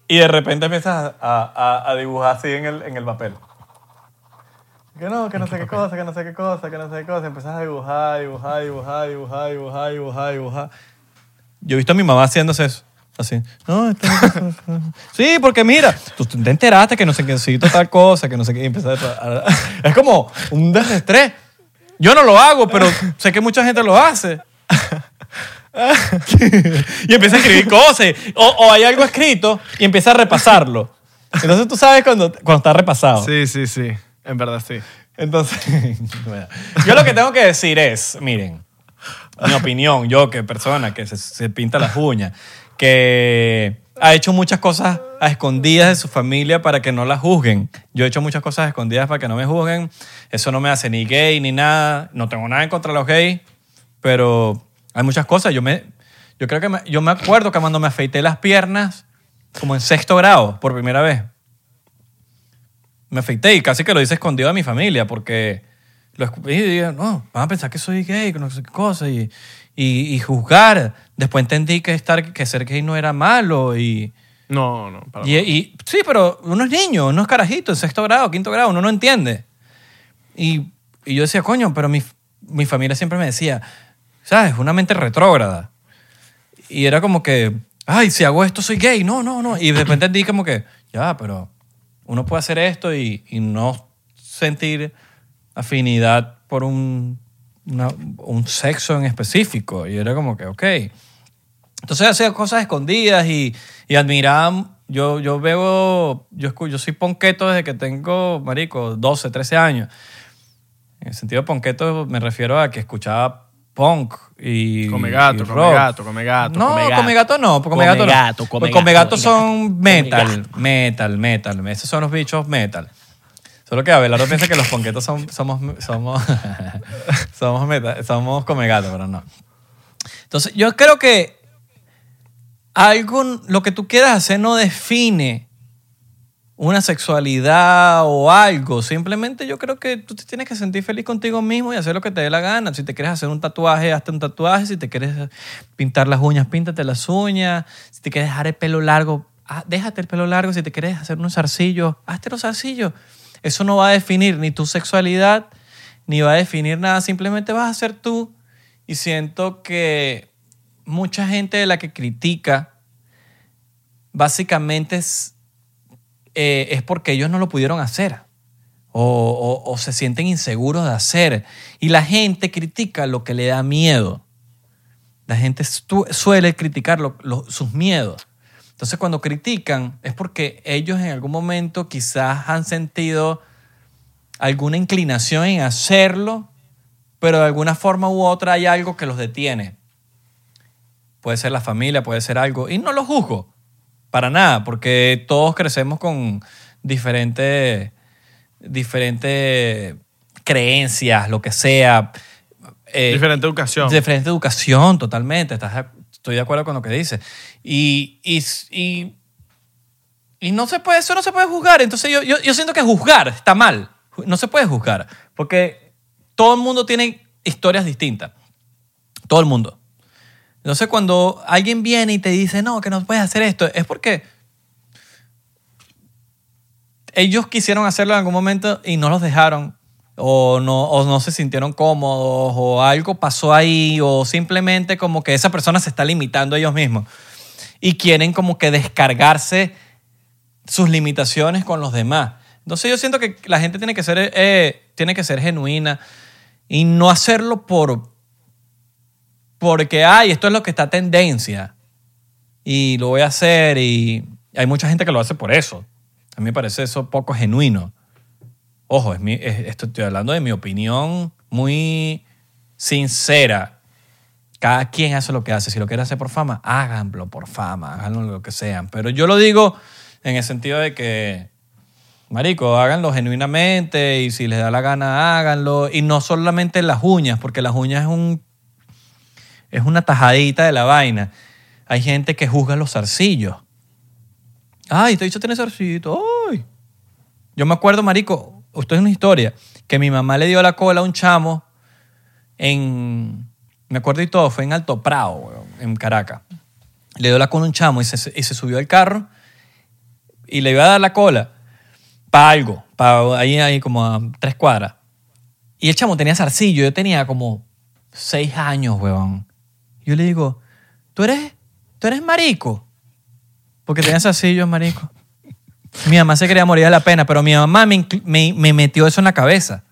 y de repente empiezas a, a- a dibujar así en el, en el papel. Que no, que no sé qué cosa, que no sé qué cosa, que no sé qué cosa. Empiezas a dibujar, dibujar, dibujar, dibujar, dibujar, dibujar, dibujar. Yo he visto a mi mamá haciéndose eso. Así. No, esto no sí, porque mira, tú te enteraste que no sé qué necesito tal cosa, que no sé qué. a- a- *laughs* Es como un desestrés. Yo no lo hago, pero sé que mucha gente lo hace. *laughs* y empieza a escribir cosas. O, o hay algo escrito y empieza a repasarlo. Entonces tú sabes cuando, cuando está repasado. Sí, sí, sí. En verdad sí. Entonces, *laughs* bueno, yo lo que tengo que decir es, miren, mi opinión, yo que persona que se, se pinta las uñas, que ha hecho muchas cosas a escondidas de su familia para que no la juzguen. Yo he hecho muchas cosas a escondidas para que no me juzguen. Eso no me hace ni gay ni nada. No tengo nada en contra de los gays, pero hay muchas cosas. Yo me, yo creo que yo me acuerdo que cuando me afeité las piernas, como en sexto grado, por primera vez, me afeité y casi que lo hice escondido de mi familia porque lo escupí y dije, no, van a pensar que soy gay, que no sé qué cosa, y, y, y juzgar. Después entendí que, estar, que ser gay no era malo y, No, no. para y, y- sí, pero uno es niño, uno es carajito, en sexto grado, quinto grado, uno no entiende. Y, y yo decía, coño, pero mi, mi familia siempre me decía, ¿sabes? Una mente retrógrada. Y era como que, ay, si hago esto soy gay. No, no, no. Y de repente entendí como que, ya, pero uno puede hacer esto y, y no sentir afinidad por un, una- un sexo en específico. Y era como que, ok. Entonces hacía cosas escondidas y, y admiraba. Yo, yo veo, yo, yo soy ponqueto desde que tengo, marico, 12, 13 años. En el sentido de ponqueto me refiero a que escuchaba punk y Come gato, y come gato, come gato, No, come come gato. gato, no, porque come, Come gato no. gato, come Porque come gato, gato son gato, metal, come metal, metal. Esos son los bichos metal. Solo que Abelardo piensa que los ponquetos son, somos, somos, *laughs* somos, metal, somos come pero no. Entonces, yo creo que algo, lo que tú quieras hacer no define una sexualidad o algo. Simplemente yo creo que tú te tienes que sentir feliz contigo mismo y hacer lo que te dé la gana. Si te quieres hacer un tatuaje, hazte un tatuaje. Si te quieres pintar las uñas, píntate las uñas. Si te quieres dejar el pelo largo, ah, déjate el pelo largo. Si te quieres hacer unos zarcillos, hazte los zarcillos. Eso no va a definir ni tu sexualidad, ni va a definir nada. Simplemente vas a ser tú. Y siento que mucha gente de la que critica, básicamente es, eh, es porque ellos no lo pudieron hacer. O, o- se sienten inseguros de hacer. Y la gente critica lo que le da miedo. La gente su- suele criticar sus miedos. Entonces cuando critican es porque ellos en algún momento quizás han sentido alguna inclinación en hacerlo, pero de alguna forma u otra hay algo que los detiene. Puede ser la familia, puede ser algo. Y no lo juzgo, para nada, porque todos crecemos con diferentes, diferentes creencias, lo que sea. Eh, Diferente educación. Diferente educación, totalmente. Estás estoy de acuerdo con lo que dices. Y, y, y, y no se puede, eso no se puede juzgar. Entonces yo, yo, yo siento que juzgar está mal. No se puede juzgar. Porque todo el mundo tiene historias distintas. Todo el mundo. Entonces cuando alguien viene y te dice, no, que no puedes hacer esto, es porque ellos quisieron hacerlo en algún momento y no los dejaron o no, o no se sintieron cómodos o algo pasó ahí o simplemente como que esa persona se está limitando a ellos mismos y quieren como que descargarse sus limitaciones con los demás. Entonces yo siento que la gente tiene que ser, eh, tiene que ser genuina y no hacerlo por porque, ay, esto es lo que está tendencia y lo voy a hacer y hay mucha gente que lo hace por eso. A mí me parece eso poco genuino. Ojo, estoy hablando de mi opinión muy sincera. Cada quien hace lo que hace. Si lo quiere hacer por fama, háganlo por fama, háganlo lo que sean. Pero yo lo digo en el sentido de que, marico, háganlo genuinamente y si les da la gana, háganlo. Y no solamente las uñas, porque las uñas es un es una tajadita de la vaina. Hay gente que juzga los zarcillos. Ay, te he dicho tiene zarcillito. Ay. Yo me acuerdo, marico, esto es una historia, que mi mamá le dio la cola a un chamo en, me acuerdo y todo, fue en Alto Prado, en Caracas. Le dio la cola a un chamo y se, subió al carro y le iba a dar la cola para algo, para ahí, ahí como a tres cuadras. Y el chamo tenía zarcillo, yo tenía como seis años, weón. Yo le digo, ¿tú eres, tú eres marico? Porque tenía zarcillo, marico. Mi mamá se quería morir de la pena, pero mi mamá me- me metió eso en la cabeza.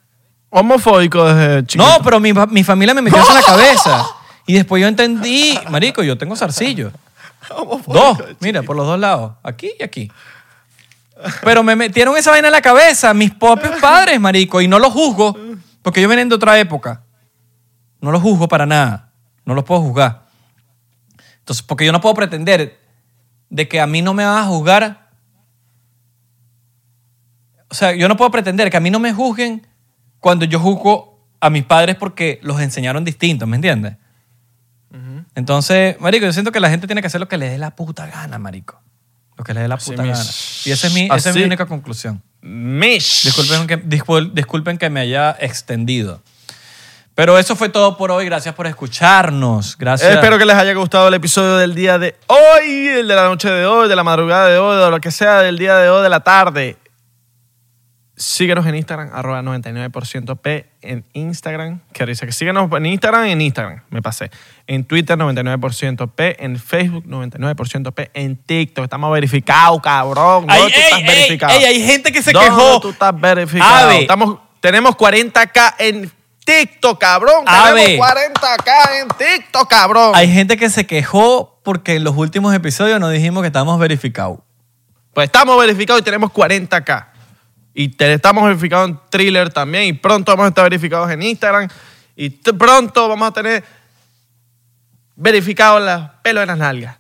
Homofóbico desde chiquito. No, pero mi, mi familia me metió eso en la cabeza. *laughs* Y después yo entendí, marico, yo tengo zarcillo. Dos, mira, por los dos lados, aquí y aquí. Pero me metieron esa vaina en la cabeza, mis propios padres, marico, y no los juzgo, porque ellos vienen de otra época. No los juzgo para nada, no los puedo juzgar. Entonces, porque yo no puedo pretender de que a mí no me van a juzgar. O sea, yo no puedo pretender que a mí no me juzguen cuando yo juzgo a mis padres porque los enseñaron distintos, ¿me entiendes? Entonces, marico, yo siento que la gente tiene que hacer lo que le dé la puta gana, marico. Lo que le dé la Así puta mis- gana. Y esa es mi, esa es mi única conclusión. Mish. Disculpen que, discul- disculpen que me haya extendido. Pero eso fue todo por hoy. Gracias por escucharnos. Gracias. Espero que les haya gustado el episodio del día de hoy, el de la noche de hoy, de la madrugada de hoy, de lo que sea del día de hoy, de la tarde. Síguenos en Instagram, arroba 99% P en Instagram. Que dice que síguenos en Instagram en Instagram, me pasé. En Twitter 99% P, en Facebook 99% P, en TikTok. Estamos verificados, cabrón. ¿Dónde Ay, tú estás ey, verificado? ey, hay gente que se ¿Dónde quejó. tú estás verificado? Ave. Estamos, tenemos 40k en TikTok, cabrón. Ave. Tenemos 40k en TikTok, cabrón. Hay gente que se quejó porque en los últimos episodios nos dijimos que estábamos verificados. Pues estamos verificados y tenemos 40k. Y te- estamos verificados en Thriller también. Y pronto vamos a estar verificados en Instagram. Y pronto vamos a tener verificados los pelos de las nalgas.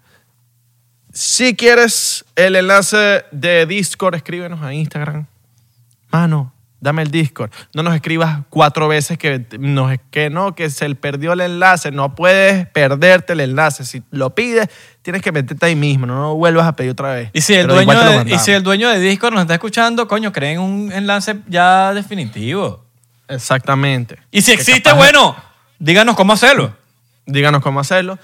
Si quieres el enlace de Discord, escríbenos a Instagram. Mano, dame el Discord. No nos escribas cuatro veces que, nos, que no, que se perdió el enlace. No puedes perderte el enlace. Si lo pides, tienes que meterte ahí mismo. No vuelvas a pedir otra vez. Y si, el Pero dueño de, y mandamos. si el dueño de Discord nos está escuchando, coño, creen un enlace ya definitivo. Exactamente. Y si existe, bueno, díganos cómo hacerlo. Díganos cómo hacerlo.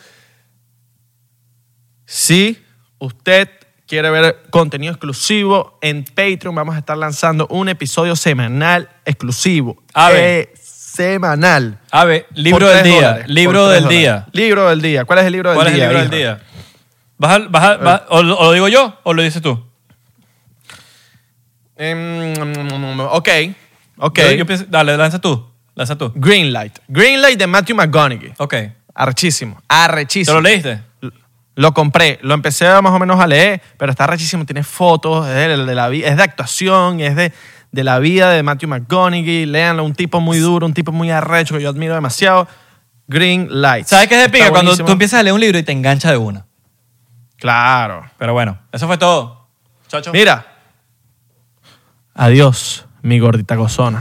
Si usted quiere ver contenido exclusivo en Patreon, vamos a estar lanzando un episodio semanal exclusivo. A ver. Eh, semanal. A ver, libro del día. dólares, libro del día. Libro del día. ¿Cuál es el libro del ¿Cuál es el día? libro del día? ¿Vas a- vas a- vas- o, lo- o lo digo yo o lo dices tú? Em, ok. Ok. Yo- yo pienso- dale, lanza tú. Lanza tú. Greenlight. Greenlight de Matthew McConaughey. Ok. Arrechísimo. ¿Te Arrechísimo. lo leíste? Lo compré, lo empecé más o menos a leer, pero está rechísimo, tiene fotos, es de, de la, es de actuación, es de, de la vida de Matthew McConaughey, léanlo, un tipo muy duro, un tipo muy arrecho que yo admiro demasiado. Green Lights. ¿Sabes qué es de pica? Cuando tú empiezas a leer un libro y te engancha de una. Claro. Pero bueno, eso fue todo. Chacho. Mira. Adiós, mi gordita gozona.